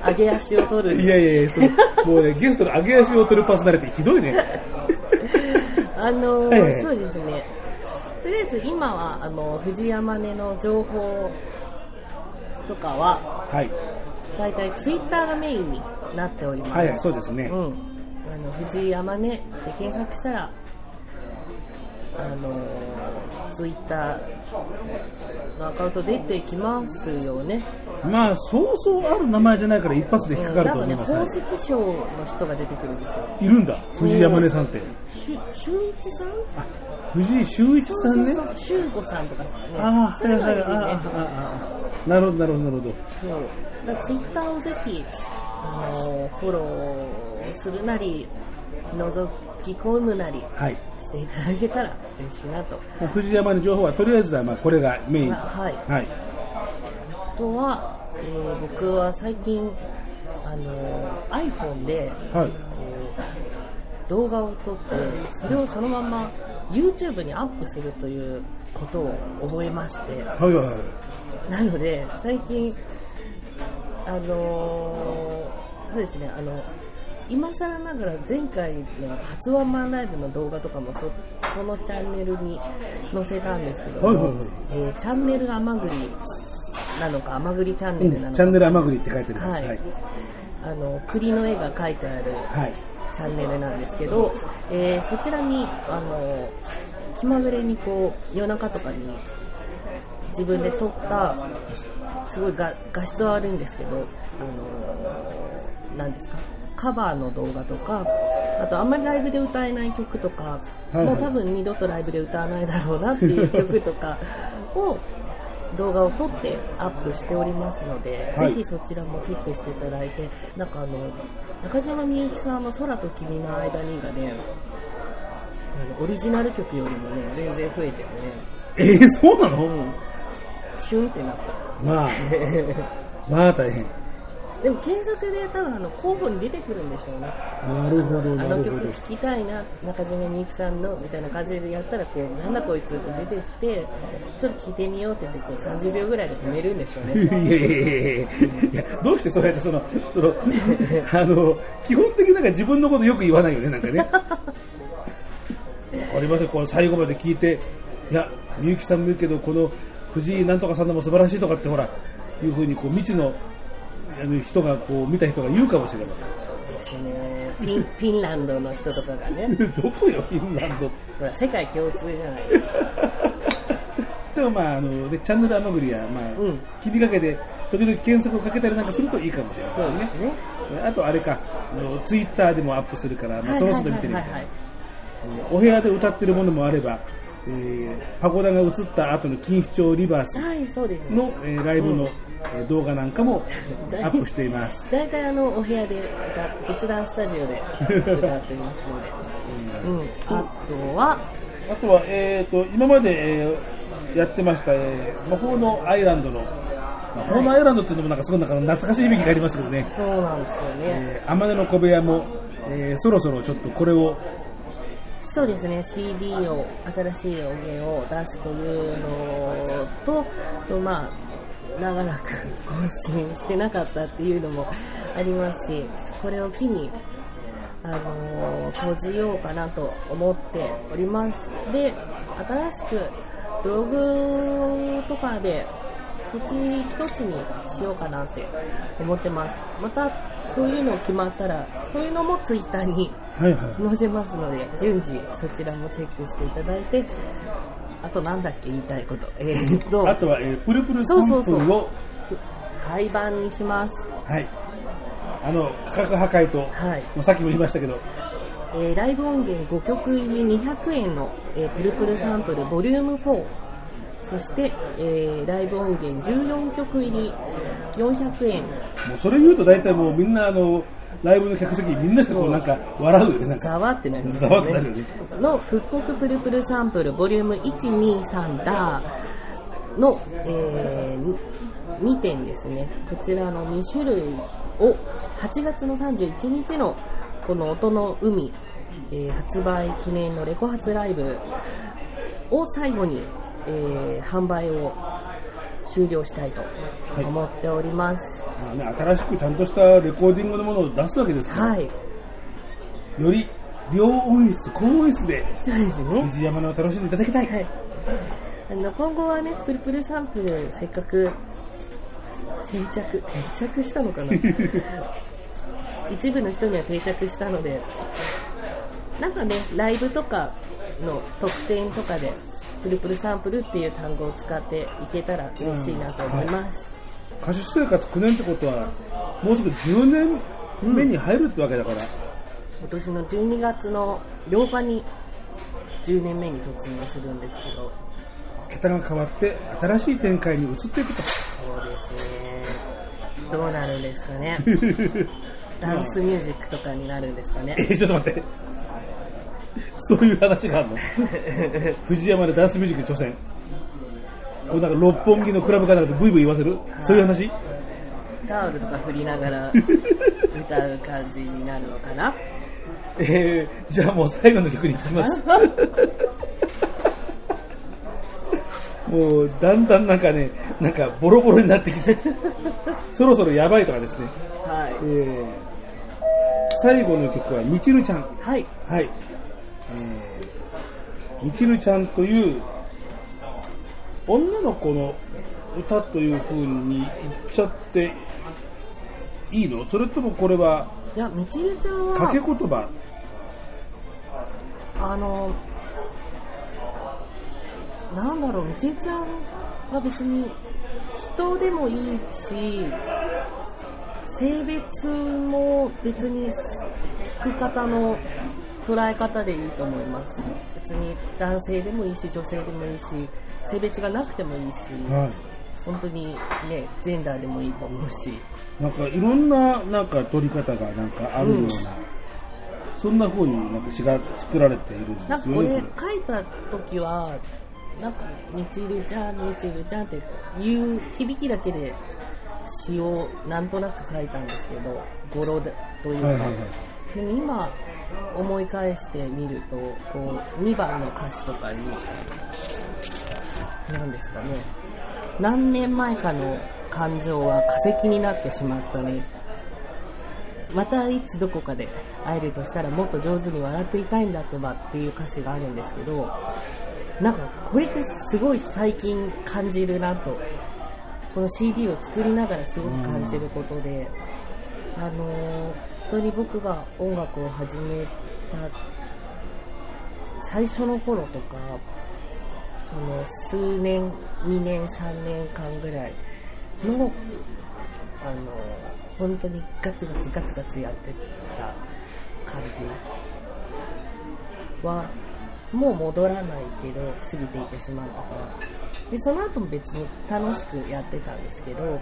上げ足を取る。いやいやいやそのもうねゲストの上げ足を取るパーソナリティひどいねあのーはいはいそうですね。とりあえず今は、あの、藤山根の情報とかは、はいだいたいツイッターがメインになっております。はいはいそうですね、うん。あの、藤井山根で検索したら、あのー、ツイッターのアカウント出てきますよね。まあそうそうある名前じゃないから一発で引っかかると思います、宝石商の人が出てくるんですよ。いるんだ。藤井山根さんって。しゅ修一さん？あ藤井修一さんね。そうそうそう、修吾さんとかね。ああはいはいああああなるほどなるほどなるほど。そう。だからツイッターをぜひ、あのフォローするなり、覗き込むなりはい。していただけたら嬉しいなと。まあ藤山の情報はとりあえずはまあこれがメインと。はい。はい。あとは、えー僕は最近、あの iPhone ではい。動画を撮って、それをそのまま YouTube にアップするということを覚えまして、はいはいはい。なので、最近、あのーそうですね、あの、今更ながら前回の初ワンマンライブの動画とかもそそのチャンネルに載せたんですけども、はいはいはいえーチャンネル甘栗なのか、甘栗チャンネルなのか。チャンネル甘栗って書いてあります。はいはい。あの、栗の絵が描いてあるはい。チャンネルなんですけど、えーそちらに、あの、気まぐれにこう、夜中とかに自分で撮った、すごい画画質は悪いんですけど、あの、何ですか、カバーの動画とか、あとあんまりライブで歌えない曲とか、はいはい。もう多分二度とライブで歌わないだろうなっていう曲とか を動画を撮ってアップしておりますので、はい。ぜひそちらもチェックしていただいて、なんかあの、中島みゆきさんの空と君の間にがね、オリジナル曲よりもね、全然増えててね、えー、そうなの？うん、シュンってなった。まあ、まあ大変。でも検索で多分あの候補に出てくるんでしょうね。なるほど、あの曲。聴きたいな、中島みゆきさんのみたいな感じでやったら、こう、なんだこいつって出てきて、ちょっと聴いてみようって言って、こう30秒ぐらいで止めるんでしょういやね。いやいやいやいや、どうしてそうやってその、その、あの、基本的になんか自分のことよく言わないよね、なんかね。ありません、この最後まで聞いて、いや、みゆきさんも言うけど、この藤井なんとかさんのも素晴らしいとかってほら、いうふうにこう未知のあの人がこう見た人が言うかもしれまですね。フィン、フィンランドの人とかがね、せん。どこよ、フィンランド。ほら、世界共通じゃないですか。でもまあ、あの、ね、チャンネル甘栗は、まあ、うん気にかけて、時々検索をかけたりなんかするといいかもしれないそうですね。あとあれか、あのツイッターでもアップするから、まあ、そのはいはい都度見てみた。お部屋で歌ってるものもあれば、えーパゴダが映った後の錦糸町リバースはい、ね。の、えーライブの、動画なんかもアップしています。大体あの、お部屋で歌、仏壇スタジオで歌ってますので。うん。あとは、あとは、えー、と今まで、えーやってました、えー魔法のアイランドの、魔法のアイランドっていうのもなんかすごいなんか懐かしい響きがありますけどね、そうなんですよね。えー、天音の小部屋も、えーそろそろちょっとこれを、そうですね、CD を、新しい音源を出すというのと、とまあ、長らく更新してなかったっていうのもありますし、これを機に、あのー閉じようかなと思っております。で、新しくブログとかで、そっち一つにしようかなって思ってます。また、そういうの決まったら、そういうのもツイッターに載せますので、順次そちらもチェックしていただいて、あとなんだっけ言いたいこと。えー、っと、あとは、えープルプルサンプルを、廃盤にします。はい、あの価格破壊と、はい。もうさっきも言いましたけど、えーライブ音源5曲入り200円の、えープルプルサンプルボリューム4。そして、えーライブ音源14曲入り400円。もうそれ言うと大体もうみんなあの、ライブの客席みんなしてこうなんか笑うよね、なんか。ざわってなりますざわってなるよね。の復刻プルプルサンプルボリューム123ダーの、え2点ですね。こちらの2種類を8月の31日のこの音の海、えー発売記念のレコ発ライブを最後に、えー販売を終了したいと思っております。まあね、新しくちゃんとしたレコーディングのものを出すわけですから、はい。より両音質、高音質でそうですね。藤山のを楽しんでいただきたい。はい。あの、今後はね、プルプルサンプル、せっかく、定着、定着したのかな 一部の人には定着したので、なんかね、ライブとかの特典とかで、プルプルサンプルっていう単語を使っていけたら嬉しいなと思います。歌手生活9年ってことは、もうすぐ10年目に入るってわけだから、今年の12月の8日に10年目に突入するんですけど、桁が変わって新しい展開に移っていくと。そうですね。どうなるんですかね。ダンスミュージックとかになるんですかねえ。ーちょっと待って。そういう話があるの？藤山でダンスミュージックに挑戦。これなんか六本木のクラブかなんかでブイブイ言わせる？そういう話？タオルとか振りながら歌う感じになるのかな？えー、じゃあもう最後の曲に行きます。もうだんだんなんかね、なんかボロボロになってきて、そろそろやばいとかですね。はいえ。ー、最後の曲はみちるちゃん。はい。はい。えー、みちるちゃんという女の子の歌という風に言っちゃっていいの？それともこれはいやみちるちゃんは掛け言葉？あのなんだろうみちるちゃんは別に人でもいいし性別も別に聞く方の捉え方でいいと思います。別に男性でもいいし女性でもいいし性別がなくてもいいし、はい。本当にねジェンダーでもいいと思うし。なんかいろんななんか取り方がなんかあるような、そんな風になんか詩が作られているんですなんかこれ。書いた時はなんかみちるちゃんみちるちゃんっていう響きだけで詩をなんとなく書いたんですけど語呂でというか、はいはいはい。でも今思い返してみるとこう2番の歌詞とかに何ですかね。何年前かの感情は化石になってしまったね。またいつどこかで会えるとしたらもっと上手に笑っていたいんだってばっていう歌詞があるんですけどなんかこれってすごい最近感じるなと。この CD を作りながらすごく感じることで、あのー当に僕が音楽を始めた最初の頃とかその数年2年3年間ぐらいのあの本当にガツガツガツガツやってた感じ。はもう戻らないけど過ぎていってしまったから。でその後も別に楽しくやってたんですけど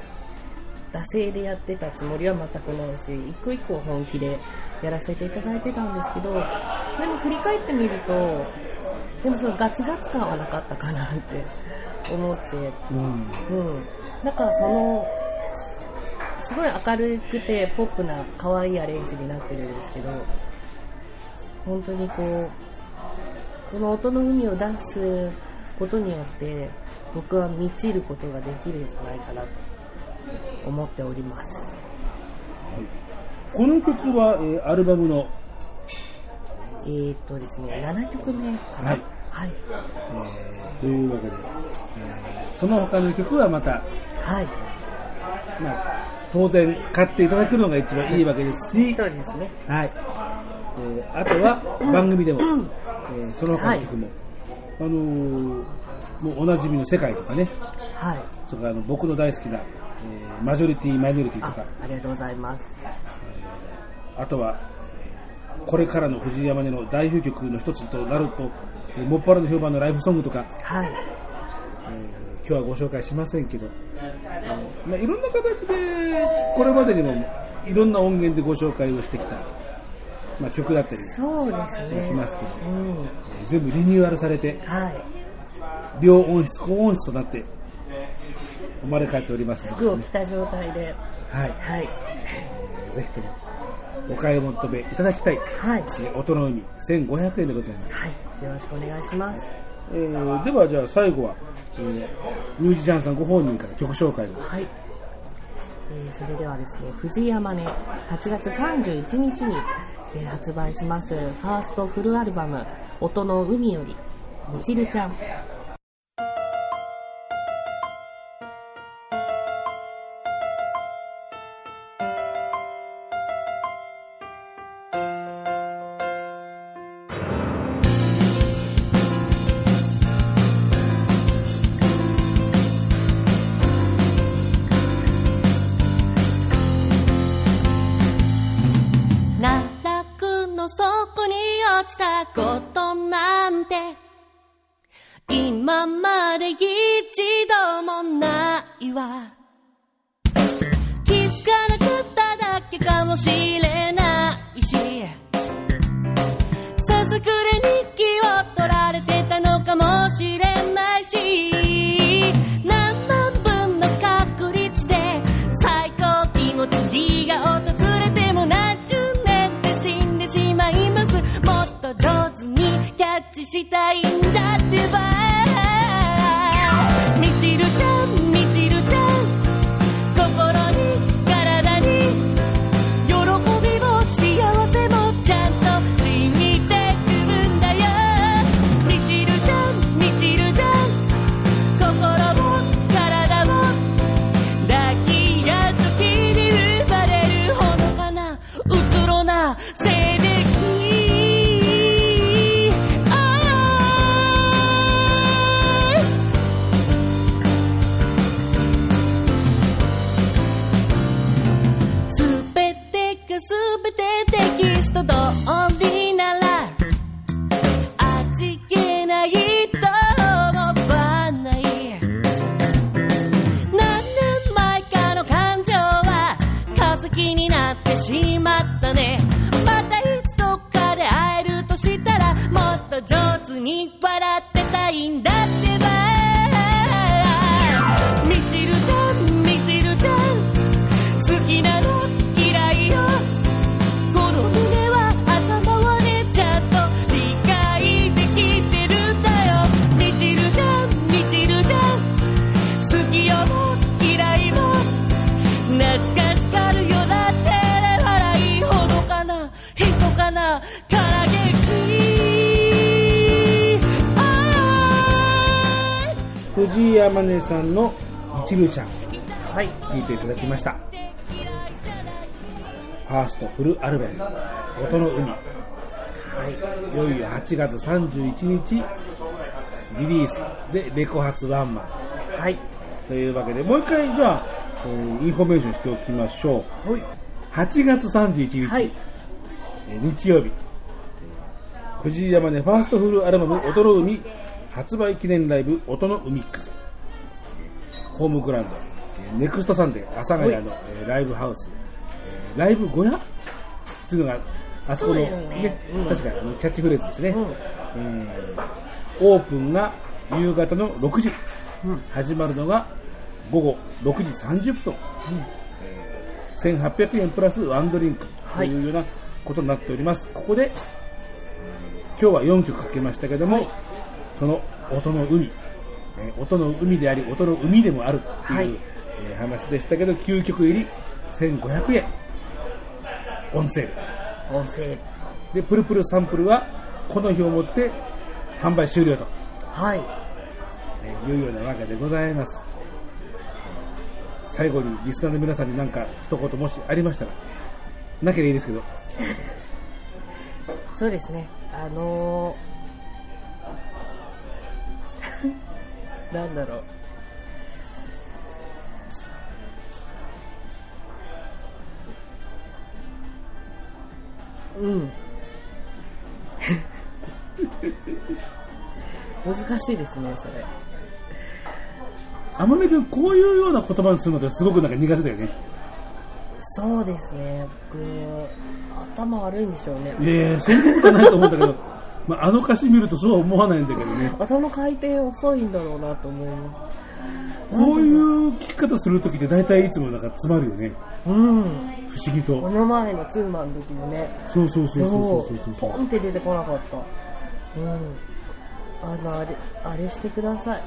惰性でやってたつもりは全くないし一個一個本気でやらせていただいてたんですけどでも振り返ってみるとでもそのガツガツ感はなかったかなって思って。うん。うん、だからそのすごい明るくてポップな可愛いアレンジになってるんですけど本当にこうこの音の海を出すことによって僕は満ちることができるんじゃないかなと思っております。この曲は、えーアルバムの、えー、っとですね7曲目かな。はい。はい、えーというわけで、えーその他の曲はまた、はい、まあ、当然買っていただくのが一番いいわけですし、そうですね。はい。えーあとは番組でも、えーその他の曲も、あのーもうおなじみの世界とかね、はい。それからあの僕の大好きな、えーマジョリティ、マイノリティとあか、ありがとうございます。あとは、これからの藤山根の代表曲の一つとなると、えーもっぱらの評判のライブソングとか、はい。えー今日はご紹介しませんけど、えーまあ、いろんな形で、これまでにもいろんな音源でご紹介をしてきた、まあ、曲だったりそうですね。しますけど、うん。えー全部リニューアルされて、はい。両音質、高音質となって、生まれ変わっておりますので、服を着た状態で、はい、はい、えーぜひともお買い求めいただきたい、はい、えー音の海1500円でございます。はい、よろしくお願いします。えーではじゃあ最後は、えーミュージシャンさんご本人から曲紹介を。はい。えーそれではですね、藤山根8月31日に、えー発売します、ファーストフルアルバム、音の海より、みちるちゃん。ちゃん、はい。聴いていただきました。ファーストフルアルバム、音の海。はい。いよいよ8月31日、リリースでレコ発ワンマン。はい。というわけで、もう一回、じゃあ、えーインフォメーションしておきましょう。はい。8月31日、はい。えー日曜日、藤井周ファーストフルアルバム音の海発売記念ライブ音の海ックス。ホームグラウンド、えーネクストサンデー、阿佐ヶ谷の、えーライブハウス、えーライブ小屋？っていうのが、あそこの、ね。うん。確かにキャッチフレーズですね。うん。えーオープンが夕方の6時、始まるのが午後6時30分、えー1800円プラスワンドリンク。というようなことになっております。ここで、今日は4曲かけましたけども、その音の海、えー音の海であり、音の海でもあるっていう、はいえー話でしたけど、9曲入り1500円。オンセール。音声。で、プルプルサンプルは、この日をもって販売終了と、はい。えーいうようなわけでございます。最後にリスナーの皆さんに何か一言もしありましたら、なければいいですけど、そうですね。あのー、なんだろう。うん。難しいですね、それ。天音君、こういうような言葉にするのってすごくなんか苦手だよね。そうですね、僕、頭悪いんでしょうね。いやいや、そんなことはないと思うんだけど、まあ、あの歌詞見るとそうは思わないんだけどね。頭回転遅いんだろうなと思います。こういう聞き方するときって大体いつもなんか詰まるよね。うん。不思議と。この前のツーマンの時もね、そうそうそうそうそうそうそうポンって出てこなかった。うん。あの、あれ、あれしてください。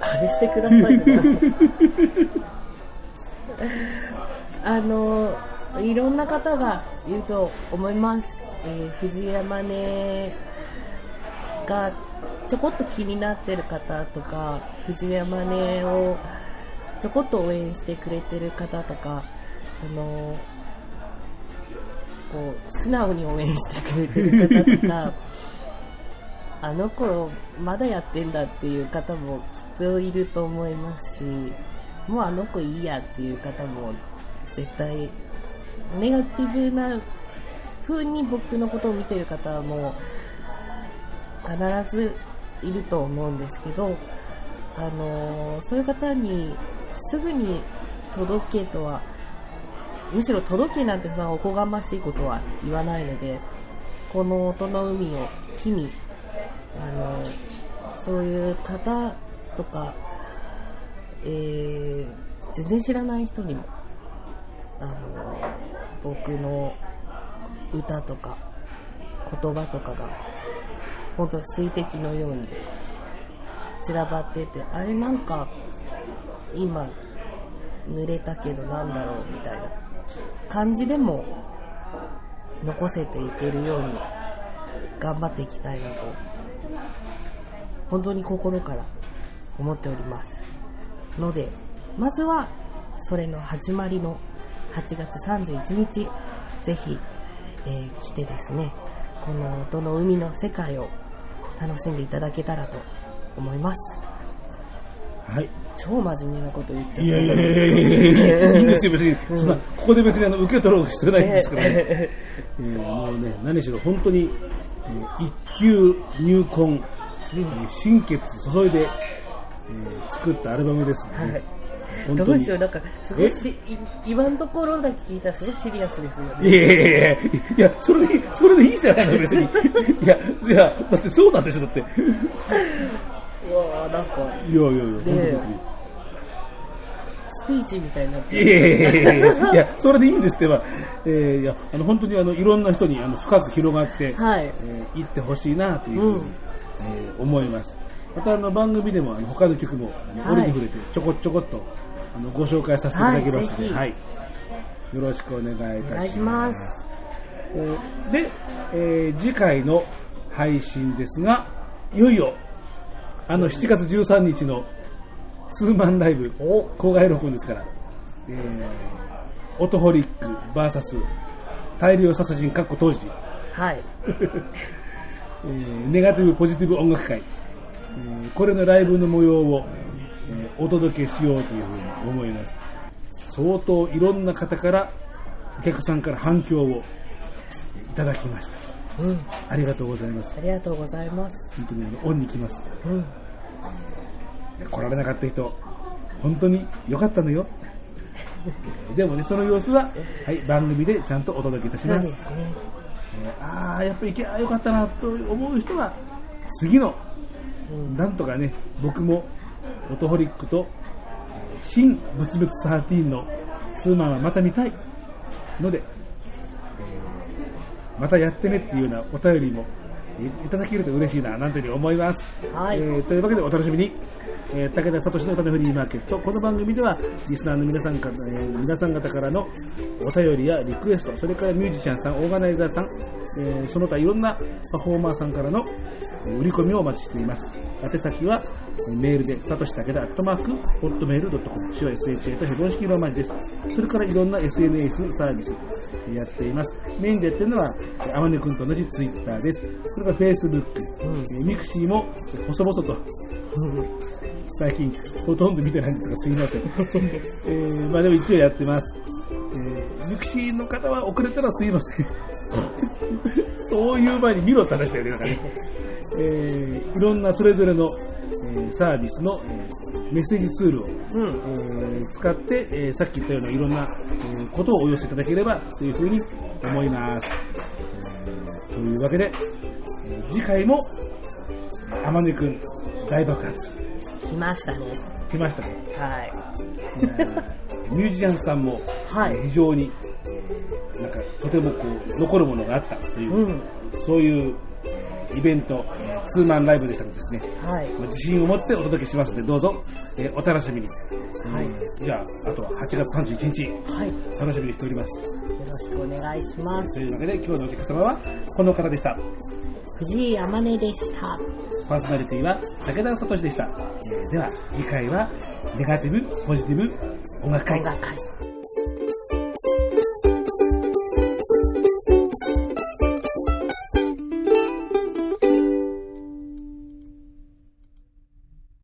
あれしてくださいじゃない。あの、いろんな方がいると思います。えー藤山根がちょこっと気になってる方とか、藤山根をちょこっと応援してくれてる方とか、あの、こう、素直に応援してくれてる方とか、あの頃まだやってんだっていう方もきっといると思いますし、もうあの子いいやっていう方も絶対、ネガティブな風に僕のことを見てる方も必ずいると思うんですけど、あのそういう方にすぐに届けとは、むしろ届けなんてそんなおこがましいことは言わないので、この音の海を機に、あのそういう方とか、えー、全然知らない人にも、あの僕の歌とか言葉とかが本当水滴のように散らばっててあれなんか今濡れたけどなんだろうみたいな感じでも残せていけるように頑張っていきたいなと本当に心から思っております。のでまずはそれの始まりの8月31日ぜひ、えー来てですねこの音の海の世界を楽しんでいただけたらと思いますはい。超真面目なこと言っちゃったいやいやいやいやいやいですよ、別に。そんな、ここで別にあの受け取ろう必要ないんですからね。えーもうね、何しろ本当に、えー一級入魂、えー心血注いで、えー作ったアルバムですので、ねはいどうしよう、なんか、すごいし、い今のところだけ聞いたらすごいシリアスですよね。いやいやいやいや、それでいい、それでいいじゃないの、別に。いや、いや、だってそうなんでしょ、だって。いうわーなんか、やいやいや、本当に。スピーチみたいになっていやいやいやいやいや、それでいいんですってば、えー、いや、あの、本当にあの、いろんな人にあの深く広がって、はい。えー行ってほしいなというふうに、うんえー思います。またあの番組でもあの他の曲も折に触れてちょこちょこっとあのご紹介させていただきますので、ははい。い、よろしくお願いいたします。で、えー次回の配信ですが、いよいよあの7月13日のツーマンライブ公開録音ですから、えー、オトホリック VS 大量殺人かっこ当時。はい。えーネガティブポジティブ音楽会、えーこれのライブの模様を、えーお届けしようというふうに思います相当いろんな方からお客さんから反響をいただきましたうん。ありがとうございますありがとうございます。本当にあのオンに来ますうん。来られなかった人本当に良かったのよえー でもねその様子は、はい、番組でちゃんとお届けいたしますすね。えーああやっぱり行けばよかったなと思う人は次のうん。なんとかね、僕もオトホリックとえー新仏滅13のツーマンはまた見たいので、えーまたやってねっていうようなお便りもえーいただけると嬉しいな、なんていうふうに思います。はいえーというわけでお楽しみに。えー武田聡の歌のフリーマーケット。この番組では、リスナーの皆さんから、えー皆さん方からのお便りやリクエスト、それからミュージシャンさん、オーガナイザーさん、えーその他いろんなパフォーマーさんからのえー売り込みをお待ちしています。宛先は、メールで、さとし武田アットマーク、ホットメールドットコム、手話 SHA とヘボン式ローマ字です。それからいろんな SNS サービスやっています。メインでやってるのは、えー天音くんと同じツイッターです。それから Facebook、えーミクシーも、細々と、最近ほとんど見てないんですがすいません。えー、まあでも一応やってます。えー、ミクシーの方は遅れたらすいません。そういう前に見ろって話だよね、なんかね。えー、いろんなそれぞれの、えーサービスの、えーメッセージツールを、うん。えー使って、えーさっき言ったようないろんな、えーことをお寄せいただければというふうに思います。えーというわけで、えー次回も、天音くん大爆発来ましたね。来ましたね。はい。ミュージシャンさんも、はいえー非常に、えーなんかとてもこう残るものがあったという、うん。そういうえーイベント、えーツーマンライブでしたのでですね、はい。まあ自信を持ってお届けしますので、どうぞ、えーお楽しみに。はいえーじゃあ、あとは8月31日、はい。よ楽しみにしております。ろしくお願いします。というわけで、今日のお客様はこの方でした。藤井天音でした。パーソナリティは武田聡でした。えーでは、次回はネガティブ、ポジティブ、音楽会音。楽会。